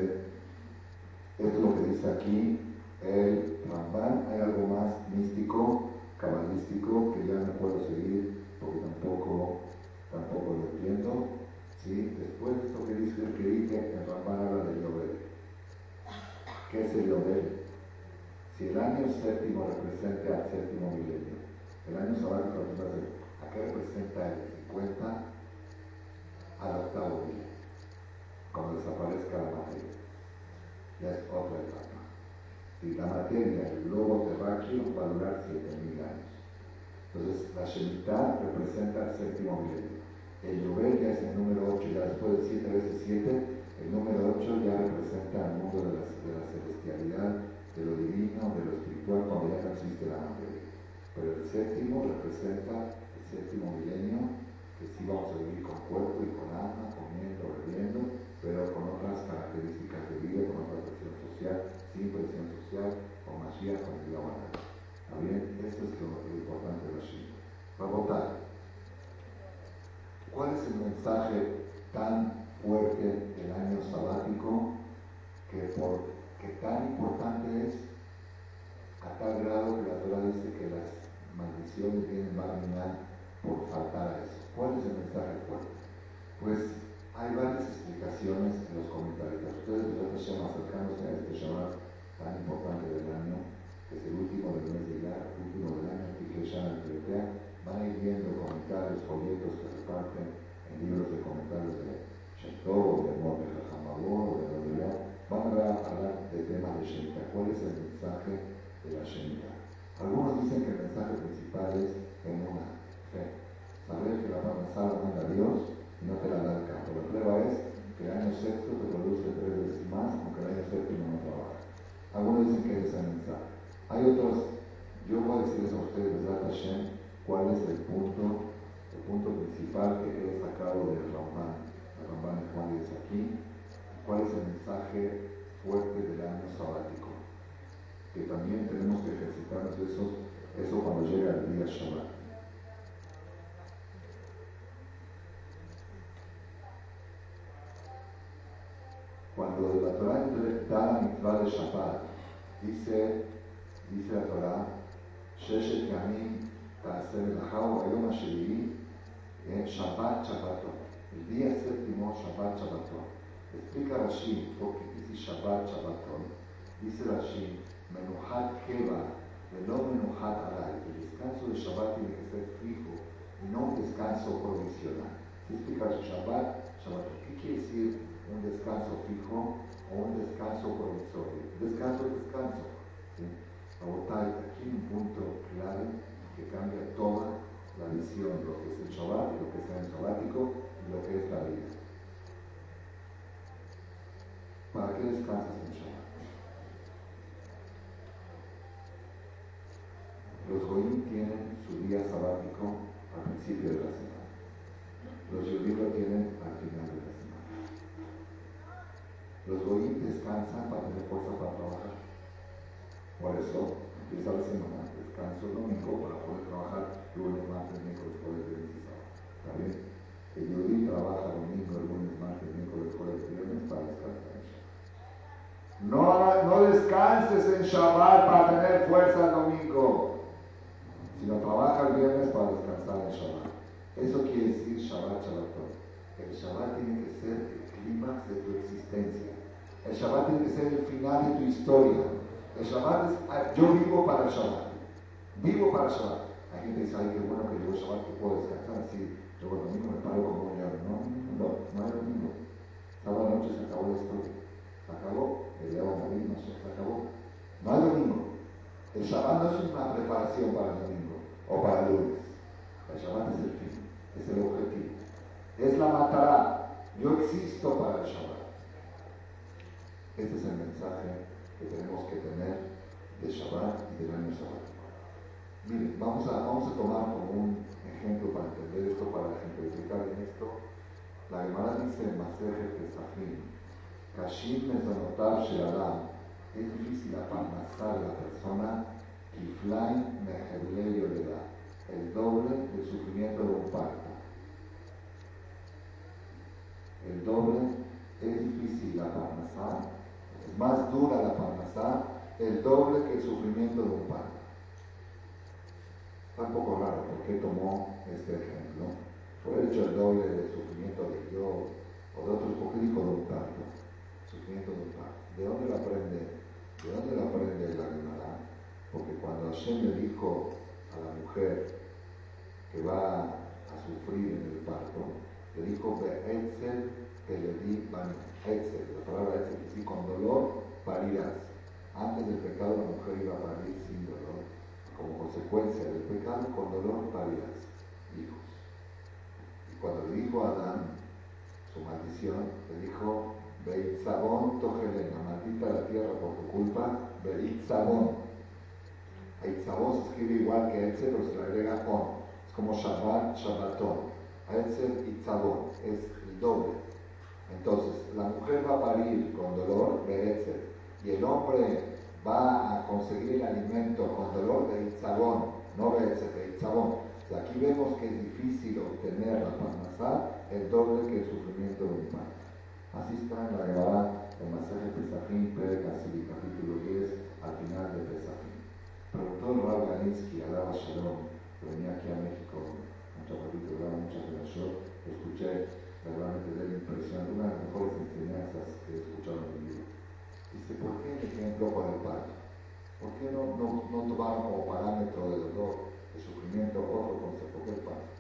es lo que dice aquí el Ramban. Hay algo más místico, cabalístico, que ya no puedo seguir porque tampoco, tampoco lo entiendo. ¿sí? Después de esto que dice, que dice el Ramban habla de Yobel. ¿Qué es el Yobel? Si el año séptimo representa al séptimo milenio, el año sabático ¿a qué representa el 50? al octavo día, cuando desaparezca la materia. Ya es otra etapa. Y la materia, el globo terráqueo, va a durar 7.000 años. Entonces, la Shemitah representa el séptimo milenio. El Yubel ya es el número 8, ya después de 7 veces 7, el número 8 ya representa el mundo de la, de la celestialidad, de lo divino, de lo espiritual, cuando ya no existe la materia. Pero el séptimo representa el séptimo milenio, que sí vamos a vivir con cuerpo y con alma, comiendo, bebiendo, pero con otras características de vida, con otra presión social, sin presión social, con magia, con vida humana. ¿Está bien? Esto es lo, importante de la Shina. Para votar. ¿Cuál es el mensaje tan fuerte el año sabático que, por, que tan importante es a tal grado que la Torah dice que las maldiciones vienen marginal por faltar a eso. ¿Cuál es el mensaje fuerte? Pues hay varias explicaciones en los comentarios. Ustedes se acercándose a este Shabbat tan importante del año, que es el último del mes de Ilar, el último del año, que ya van a ir viendo comentarios, folletos que se reparten en libros de comentarios de todo de Monte Jajamabó, de la van a hablar del tema de Shemitah. ¿Cuál es el mensaje de la Shemitah? Algunos dicen que el mensaje principal es en una fe. Saber que la Parnasá la manda Dios y no te la da el campo. La prueba es que el año sexto te produce tres veces más, aunque el año séptimo no trabaja. Algunos dicen que es ese mensaje. Hay otros, yo voy a decirles a ustedes, ¿verdad, Hashem, cuál es el punto, el punto principal que he sacado del Ramán Ramban Juan es aquí, cuál es el mensaje fuerte del año sabático, que también tenemos que ejercitarnos eso, eso cuando llega el día Shabbat. Cuando la Torah da la mitzvah de Shabbat, dice, dice la Torah, Sheshet Yamim Ta'aseh Melachau Shabbat Shabbatot. El día séptimo, Shabbat Shabbaton. Explica Rashi, porque dice Shabbat Shabbaton. Dice Rashi, Menuhat Keva, no Menuhat Alay. El descanso de Shabbat tiene que ser fijo y no un descanso provisional. Explica Shabbat Shabbaton. ¿Qué quiere decir un descanso fijo o un descanso provisorio? Descanso es descanso. ¿sí? aquí un punto clave que cambia toda la visión, lo que es el Shabbat y lo que es el sabático lo que es la vida. ¿Para qué descansas en Shabbat? Los Goyim tienen su día sabático al principio de la semana. Los Yudí lo tienen al final de la semana. Los Goyim descansan para tener fuerza para trabajar. Por eso empieza la semana, descanso el domingo para poder trabajar lunes, martes, miércoles, jueves, viernes y sábado. ¿Está bien? Trabaja domingo, el lunes, martes, miércoles, jueves, viernes para descansar. No, no descanses en Shabbat para tener fuerza el domingo, sino trabaja el viernes para descansar en Shabbat. Eso quiere decir Shabbat Shabbat. El Shabbat tiene que ser el clímax de tu existencia. El Shabbat tiene que ser el final de tu historia. El Shabbat es, ah, yo vivo para el Shabbat. Vivo para Shabbat. Hay gente que ay, qué bueno que el Shabbat, que puedo descansar. Sí, yo el domingo me paro como un No, no, no hay domingo. Sábado noche se acabó la historia. Se acabó. El día de no se acabó. No hay domingo. El Shabbat no es una preparación para el domingo o para el lunes. El Shabbat es el fin, es el objetivo. Es la matará. Yo existo para el Shabbat. Este es el mensaje que tenemos que tener de Shabbat y del año sabático. Miren, vamos a, vamos a tomar como un ejemplo para entender esto, para ejemplificar en esto. La Gemara dice en Masejet Pesachim, Kashim Mezonotar Sheadam, es difícil aparnasar a la persona, Kiflain Meherleyo le da, el doble del sufrimiento de un parto. El doble es difícil aparnasar, es más dura la aparnasar, el doble que el sufrimiento de un parto. Está un poco raro por qué tomó este ejemplo. Por el hecho el doble de sufrimiento de yo o de otros, ¿por qué dijo de un parto? Sufrimiento de un parto. ¿De dónde lo aprende? ¿De dónde lo aprende la Gemara? Porque cuando Hashem le dijo a la mujer que va a sufrir en el parto, le dijo, Be'etzel di Bani. Etzel, la palabra Etzel, que sí, con dolor parirás. Antes del pecado la mujer iba a parir sin dolor. Como consecuencia del pecado, con dolor parirás hijos. Y cuando le dijo a Adán su maldición, le dijo, Beitzabón tojelena, maldita la tierra por tu culpa, Beitzabón. Eitzabón se escribe igual que Etzel, pero se le agrega on. Es como Shabbat, Shabbatón. Etzel y Tzabón, es el doble. Entonces, la mujer va a parir con dolor de Etzel y el hombre va a conseguir el alimento con dolor de Itzabón, no de Etzel, de Itzabón. Y aquí vemos que es difícil obtener la parnasá el doble que el sufrimiento de. Así está en la Gemara, el masaje Pesachim, Casi, capítulo 10, al final de Pesachim. Preguntó el Rab Ganinsky, Alaba Shalom, venía aquí a México muchos capítulos, muchas de yo escuché realmente de la impresión, una de las mejores enseñanzas que he escuchado. ¿Por qué el ejemplo con el parto? ¿Por qué no, no, no tomaron como parámetro de dolor, de sufrimiento, otro concepto? ¿Por qué el parto?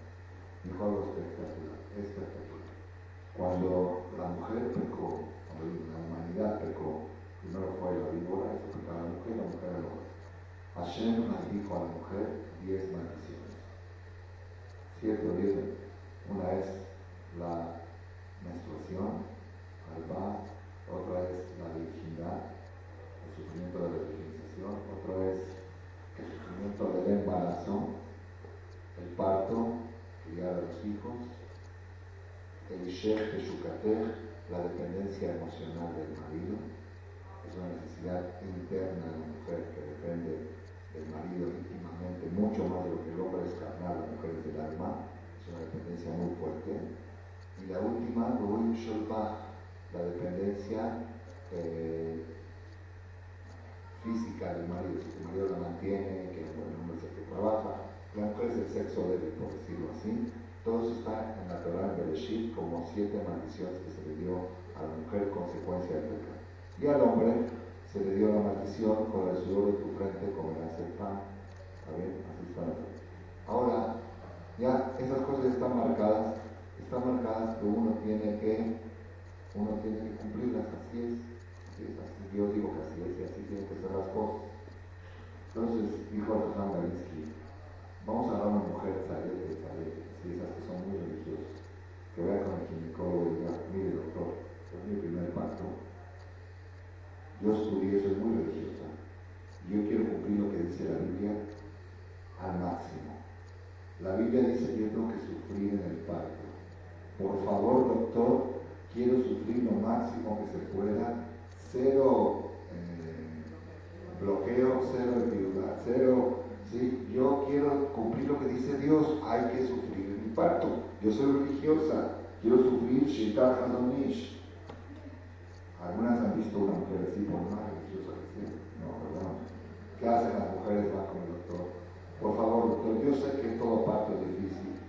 Dijo algo espectacular, espectacular. Cuando la mujer pecó, cuando la humanidad pecó, primero fue la víbora, eso pecaba la mujer, la mujer el hombre. Hashem maldijo a la mujer diez maldiciones. ¿Cierto? Diez. Una es la menstruación, alba, otra es la virginidad, el sufrimiento de la virginización, otra es el sufrimiento del embarazo, el parto, criar a los hijos, el La dependencia emocional del marido, es una necesidad interna de la mujer que depende del marido íntimamente, mucho más de lo que el hombre es carnal, la mujer es del alma, es una dependencia muy fuerte. Y la última, la dependencia eh, física del marido, si el marido la mantiene, que el hombre es el que trabaja, la mujer es el sexo débil, por decirlo así. Todo eso está en la Torah de Bereshit como siete maldiciones que se le dio a la mujer consecuencia del pecado. Y al hombre se le dio la maldición, con el sudor de tu frente comerás el pan. ¿Está bien? Así está. Ahora, ya esas cosas están marcadas, están marcadas que uno tiene que, uno tiene que cumplirlas, así es, así es, así, yo digo que así es y así tienen que ser las cosas. Entonces dijo Alejandro Galinsky, vamos a dar a una mujer zarete, zarete, que son muy religiosas, que vaya con el ginecólogo y diga, mire doctor, es mi primer pacto, yo estudié, soy muy religiosa, yo quiero cumplir lo que dice la Biblia al máximo. La Biblia dice que yo tengo que sufrir en el parto. Por favor, doctor, quiero sufrir lo máximo que se pueda. Cero eh, bloqueo, cero enviudad, cero. ¿sí? Yo quiero cumplir lo que dice Dios. Hay que sufrir parto. Yo soy religiosa. Quiero sufrir Shita Hadonish. Algunas han visto una mujer así por más religiosa que sea. No, ¿verdad? ¿Qué hacen las mujeres? Van con el doctor por favor, doctor, yo sé que todo parto es difícil,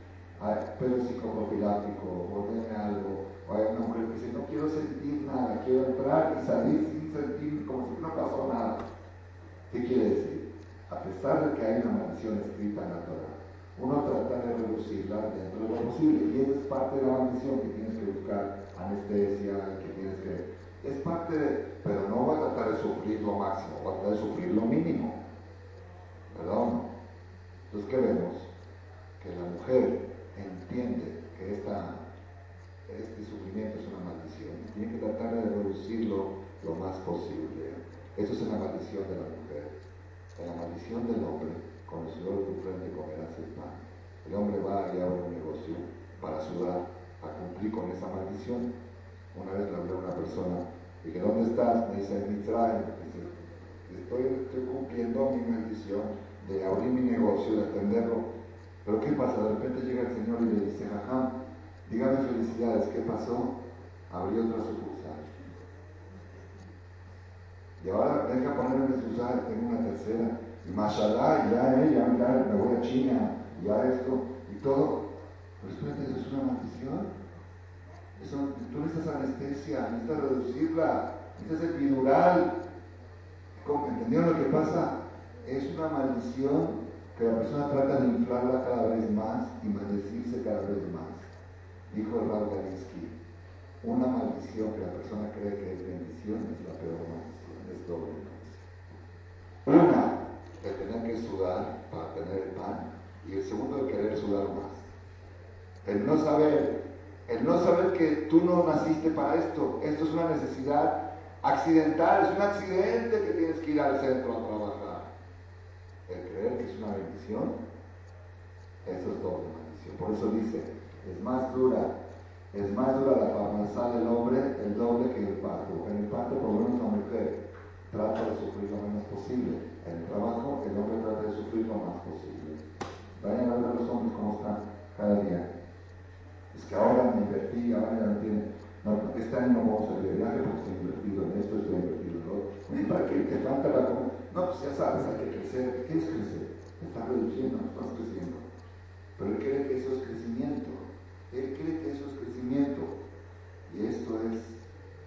pero psicoprofiláctico, ordene algo, o hay una mujer que dice, no quiero sentir nada, quiero entrar y salir sin sentir como si no pasó nada. ¿Qué quiere decir? A pesar de que hay una maldición escrita en la Torah, uno trata de reducirla dentro de lo posible, y esa es parte de la maldición que tienes que buscar anestesia, que tienes que... Es parte de... Pero no va a tratar de sufrir lo máximo, va a tratar de sufrir lo mínimo. ¿Perdón? Entonces, ¿qué vemos? Que la mujer entiende que este sufrimiento es una maldición y tiene que tratar de reducirlo lo más posible. Eso es una maldición de la mujer. En la maldición del hombre, el sudor de tu frente comerás el pan. El hombre va y abre un negocio para sudar, a cumplir con esa maldición. Una vez le hablé a una persona, dije, ¿dónde estás? Me dice, en Israel. Dice, estoy, cumpliendo mi maldición de abrir mi negocio, de atenderlo. Pero ¿qué pasa? De repente llega el Señor y le dice, jajá, dígame felicidades, ¿qué pasó? Abrí otra sucursal. Y ahora deja ponerme sucursal, tengo una tercera. Y mashallah, ya, eh, ya, ya, me voy a China, ya esto, y todo. Pero espérate, eso es una maldición. Eso, tú necesitas anestesia, necesitas reducirla, necesitas epidural. ¿Entendieron lo que pasa? es una maldición que la persona trata de inflarla cada vez más y maldecirse cada vez más. Dijo el Raúl Galinsky, una maldición que la persona cree que es bendición es la peor maldición, es doble maldición. Una, de tener que sudar para tener el pan, y el segundo, de querer sudar más. El no saber, el no saber que tú no naciste para esto, esto es una necesidad accidental, es un accidente que tienes que ir al centro a trabajar. El creer que es una bendición, eso es doble maldición. Por eso dice, es más dura es más dura la parnasá del hombre el doble que el parto. En el parto, por lo menos la mujer trata de sufrir lo menos posible. En el trabajo, el hombre trata de sufrir lo más posible. Vayan a ver a los hombres cómo están cada día. Es que ahora me invertí, ahora ya no tiene. No, este año no vamos a ir de viaje porque estoy invertido en esto, estoy invertido en lo otro. ¿Para qué? ¿Te falta la No, pues ya sabes, hay que crecer. ¿Qué es crecer? Estás reduciendo, estás creciendo. Pero él cree que eso es crecimiento. Él cree que eso es crecimiento. Y esto es,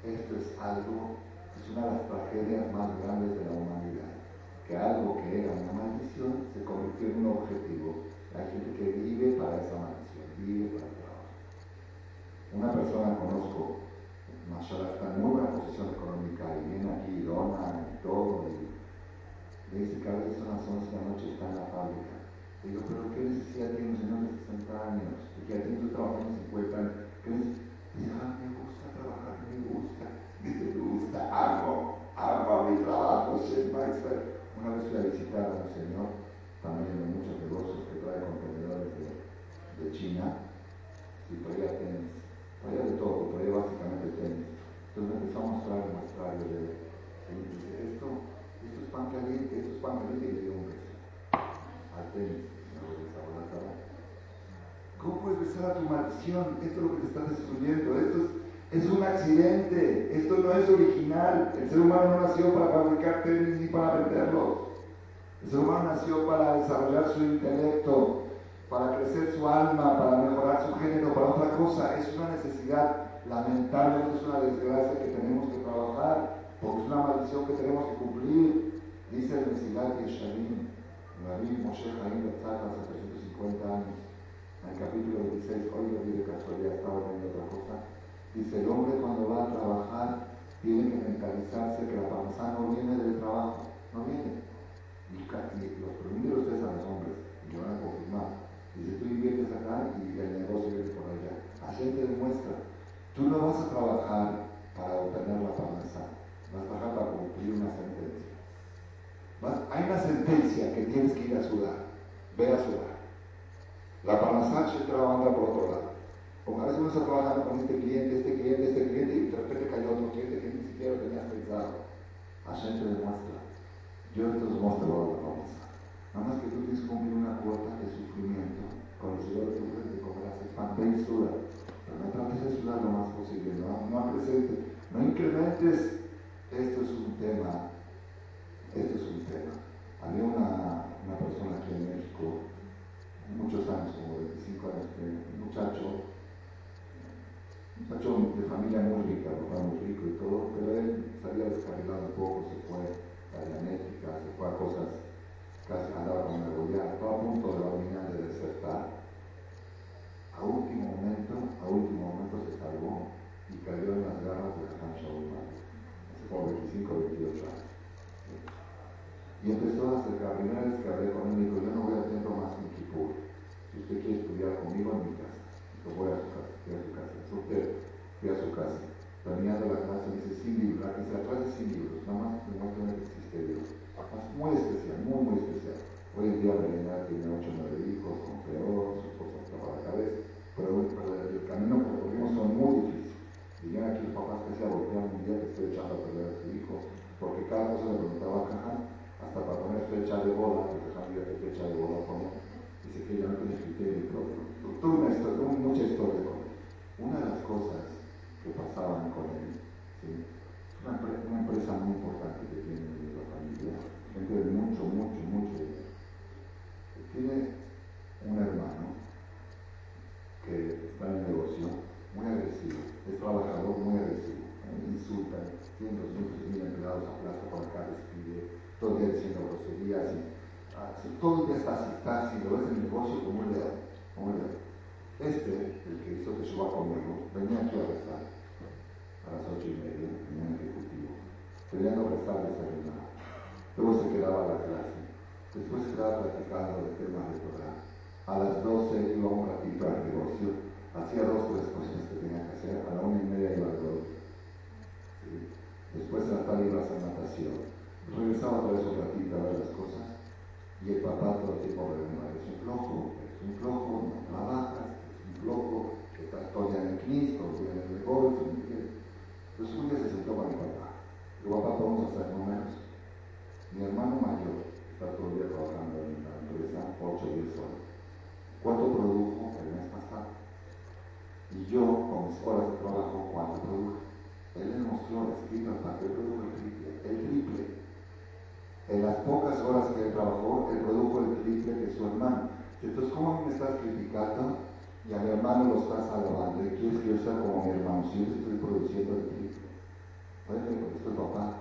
esto es algo, es una de las tragedias más grandes de la humanidad. Que algo que era una maldición se convirtió en un objetivo. Hay gente que vive para esa maldición, vive para el trabajo. Una persona conozco, Mashallah está en una posición económica y viene aquí, dona y todo, y le dice que a veces son las 11 de la noche está en la fábrica. Digo, pero ¿qué necesidad tiene un señor de 60 años? que ha tenido trabajo en 50 años, que dice, ah, me gusta trabajar, me gusta, dice, *laughs* me gusta, amo, amo mi trabajo, soy. Una vez fui a visitar a un señor, también de muchos negocios, que trae contenedores de, de China, y traía tenis, traía de todo, traía básicamente tenis. Entonces empezó a mostrar, mostrar, y le dice, esto, esto es pan caliente, esto es pan caliente, y le dio un beso al tenis. ¿Cómo puedes besar a tu maldición? Esto es lo que te está destruyendo. Esto es, es un accidente. Esto no es original. El ser humano no nació para fabricar tenis ni para venderlos. El ser humano nació para desarrollar su intelecto, para crecer su alma, para mejorar su género, para otra cosa. Es una necesidad. Lamentablemente es una desgracia que tenemos que trabajar, porque es una maldición que tenemos que cumplir. Dice el Mesilat Yesharim, Rabbi Moshe Haim Betzat hace 350 años en el capítulo 16, hoy lo vi de casualidad, estaba viendo otra cosa, dice, el hombre cuando va a trabajar tiene que mentalizarse que la panza no viene del trabajo, no viene. Todo el día está así, está lo ves en el negocio como como un león. Este, el que hizo que suba conmigo, venía aquí a rezar a las ocho y media, venía en ejecutivo. Venía a rezar y desayunar. Luego se quedaba la clase. Después se quedaba platicando de temas de Torah. A las doce iba un ratito al negocio. Hacía dos o tres cosas que tenía que hacer. A la una y media iba al golf. Después en la tarde iba a hacer natación. Regresaba otra vez un ratito a ver las cosas. Y el papá todo el tiempo me es un flojo, un flojo, no trabajas, loco, que está todo en el Cristo, en el negocio. Entonces un día se sentó con mi papá. Digo, papá, podemos hacer números. Mi hermano mayor está todo el día trabajando en la empresa, 8 o 10 horas. ¿Cuánto produjo el mes pasado? Y yo, con mis horas de trabajo, ¿cuánto produjo? Él le mostró, escrito, para que produjo el triple. El triple. En las pocas horas que él trabajó, él produjo el triple que su hermano. Entonces, ¿cómo me estás criticando? y a mi hermano lo estás alabando y quieres que yo sea como mi hermano, si yo estoy produciendo el triple. Oye, esto es papá.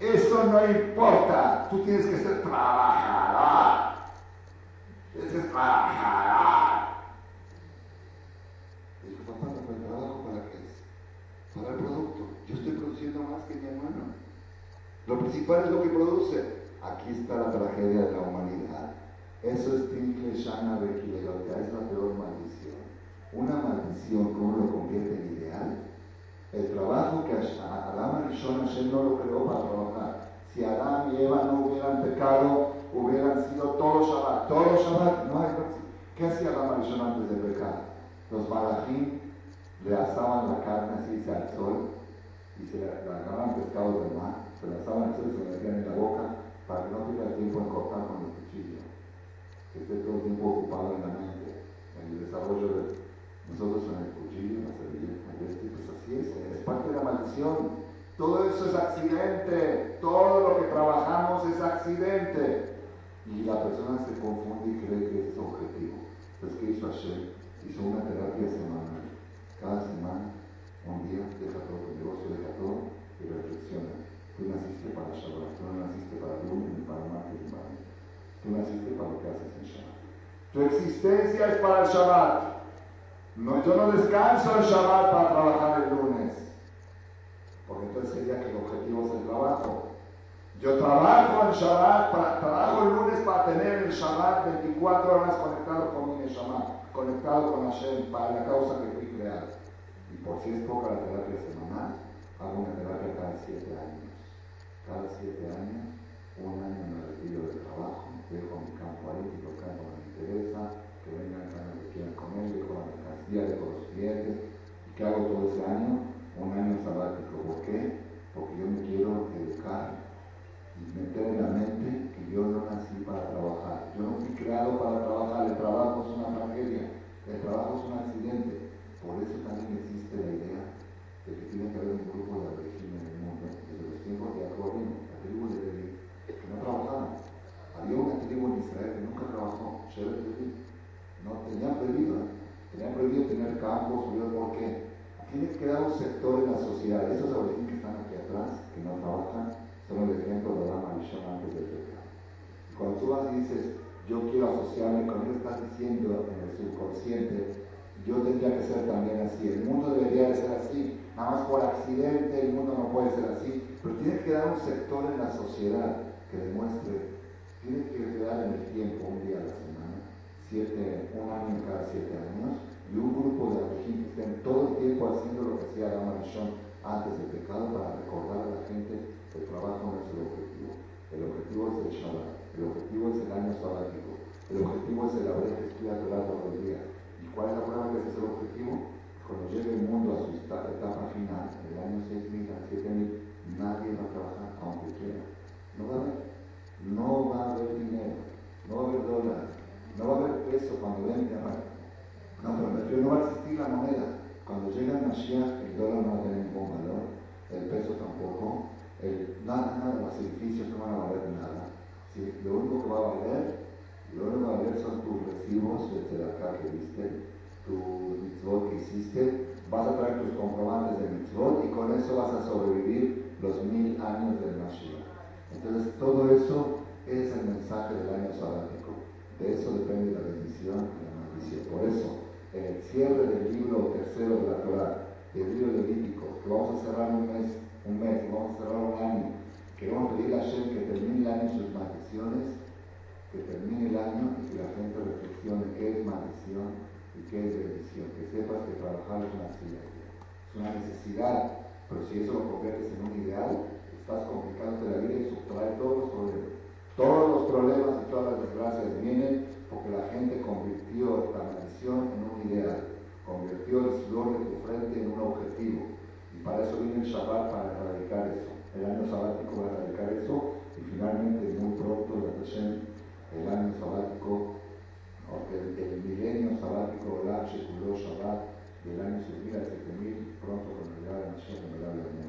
Eso no importa, tú tienes que ser trabajador. Tienes que ser trabajador. Dijo, papá, ¿el trabajo para qué es? Para el producto. Yo estoy produciendo más que mi hermano. Lo principal es lo que produce. Aquí está la tragedia de la humanidad. Eso es Tinkle Shana es la peor maldición una maldición, ¿cómo lo convierte en ideal? El trabajo que Adán y Hashem no lo creó para trabajar. Si Adán y Eva no hubieran pecado, hubieran sido todos Shabbat. Todos Shabbat, no hay ¿Qué hacía Adán y antes de pecar? Los malachim le asaban la carne así al sol y se le, agarraban pescados del mar, se le asaban al sol y se le metían en la boca para que no tuviera tiempo en cortar con el cuchillo. Que esté todo el tiempo ocupado en la mente, en el desarrollo de nosotros en el cuchillo, en la servilleta, este, pues así es, es parte de la maldición. Todo eso es accidente, todo lo que trabajamos es accidente. Y la persona se confunde y cree que es objetivo. Entonces, ¿qué hizo Hashem? Hizo una terapia semanal. Cada semana, un día, deja todo tu negocio, deja todo y reflexiona. Tú naciste para Shabbat, tú no naciste para lunes, ni para martes, ni para Tú naciste para lo que haces en Shabbat. Tu existencia es para el Shabbat. No, yo no descanso el Shabbat para trabajar el lunes, porque entonces sería que el objetivo es el trabajo. Yo trabajo el Shabbat, trabajo el lunes para tener el Shabbat 24 horas conectado con mi Shabbat, conectado con Hashem, para la causa que fui creado. Y por si es poca la terapia semanal, hago una terapia cada 7 años. Cada 7 años, un año me retiro del trabajo, dejo mi campo ahí, mi campo me interesa, que vengan los que quieran comer, dejo la de con los clientes. ¿Y qué hago todo ese año? Un año sabático. ¿Por qué? Porque yo me quiero educar y meter en la mente que yo no nací para trabajar. Yo no fui creado para trabajar. El trabajo es una tragedia. El trabajo es un accidente. Por eso también existe la idea de que tiene que haber un grupo de mundo, tiempos de Jacob, la tribu de David, que no trabajaban. Había una tribu en Israel que nunca trabajó, no tenía prohibido. Tenían prohibido tener campos, ¿por qué? Tiene que dar un sector en la sociedad. Esos aborígenes que están aquí atrás, que no trabajan, son el ejemplo de la maldición antes del pecado. Cuando tú vas y dices, yo quiero asociarme con él, estás diciendo en el subconsciente, yo tendría que ser también así. El mundo debería de ser así. Nada más por accidente el mundo no puede ser así. Tiene que dar un sector en la sociedad que demuestre, tiene que dar en el tiempo, un día a la semana, siete, un año cada siete años, y un grupo de Abejim que estén todo el tiempo haciendo lo que hacía la Rishon antes del pecado para recordar a la gente que el trabajo no es el objetivo. El objetivo es el Shabbat, el objetivo es el año sabático, el objetivo es el haber que estudia todo el día. ¿Y cuál es la prueba que es el objetivo? Cuando llegue el mundo a su etapa final, en el año 6.000 a 7.000, nadie va a trabajar aunque quiera. No va a haber. No va a haber dinero, no va a haber dólares, no va a haber peso cuando venga. No, pero me no va a existir la moneda. Cuando llega el Mashiach, el dólar no va a tener ningún valor, el peso tampoco, el, nada, nada de los edificios no van a valer nada. Lo único que va a valer, lo único que va a valer son tus recibos desde acá que viste, tu mitzvot que hiciste, vas a traer tus comprobantes de mitzvot y con eso vas a sobrevivir los mil años del Mashiach. Entonces todo eso es el mensaje del año sabático. De eso depende la bendición y la maldición. Por eso, en el cierre del libro tercero de la Torah, del libro levítico, que vamos a cerrar un mes, un mes, vamos a cerrar un año, que vamos a pedir a Hashem que termine el año sus maldiciones, que termine el año y que la gente reflexione qué es maldición y qué es bendición, que sepas que trabajar es una es una necesidad, pero si eso lo conviertes en un ideal, estás complicándote la vida y subtrae todos los problemas. Todos los problemas y todas las desgracias vienen porque la gente convirtió la maldición en un ideal, convirtió el sudor de tu frente en un objetivo. Y para eso viene el Shabbat, para erradicar eso. El año sabático va a erradicar eso y finalmente muy pronto la Hashem, el año sabático, el, el milenio sabático, el H, Shabbat, del año 6000 al 7000, pronto Gracias.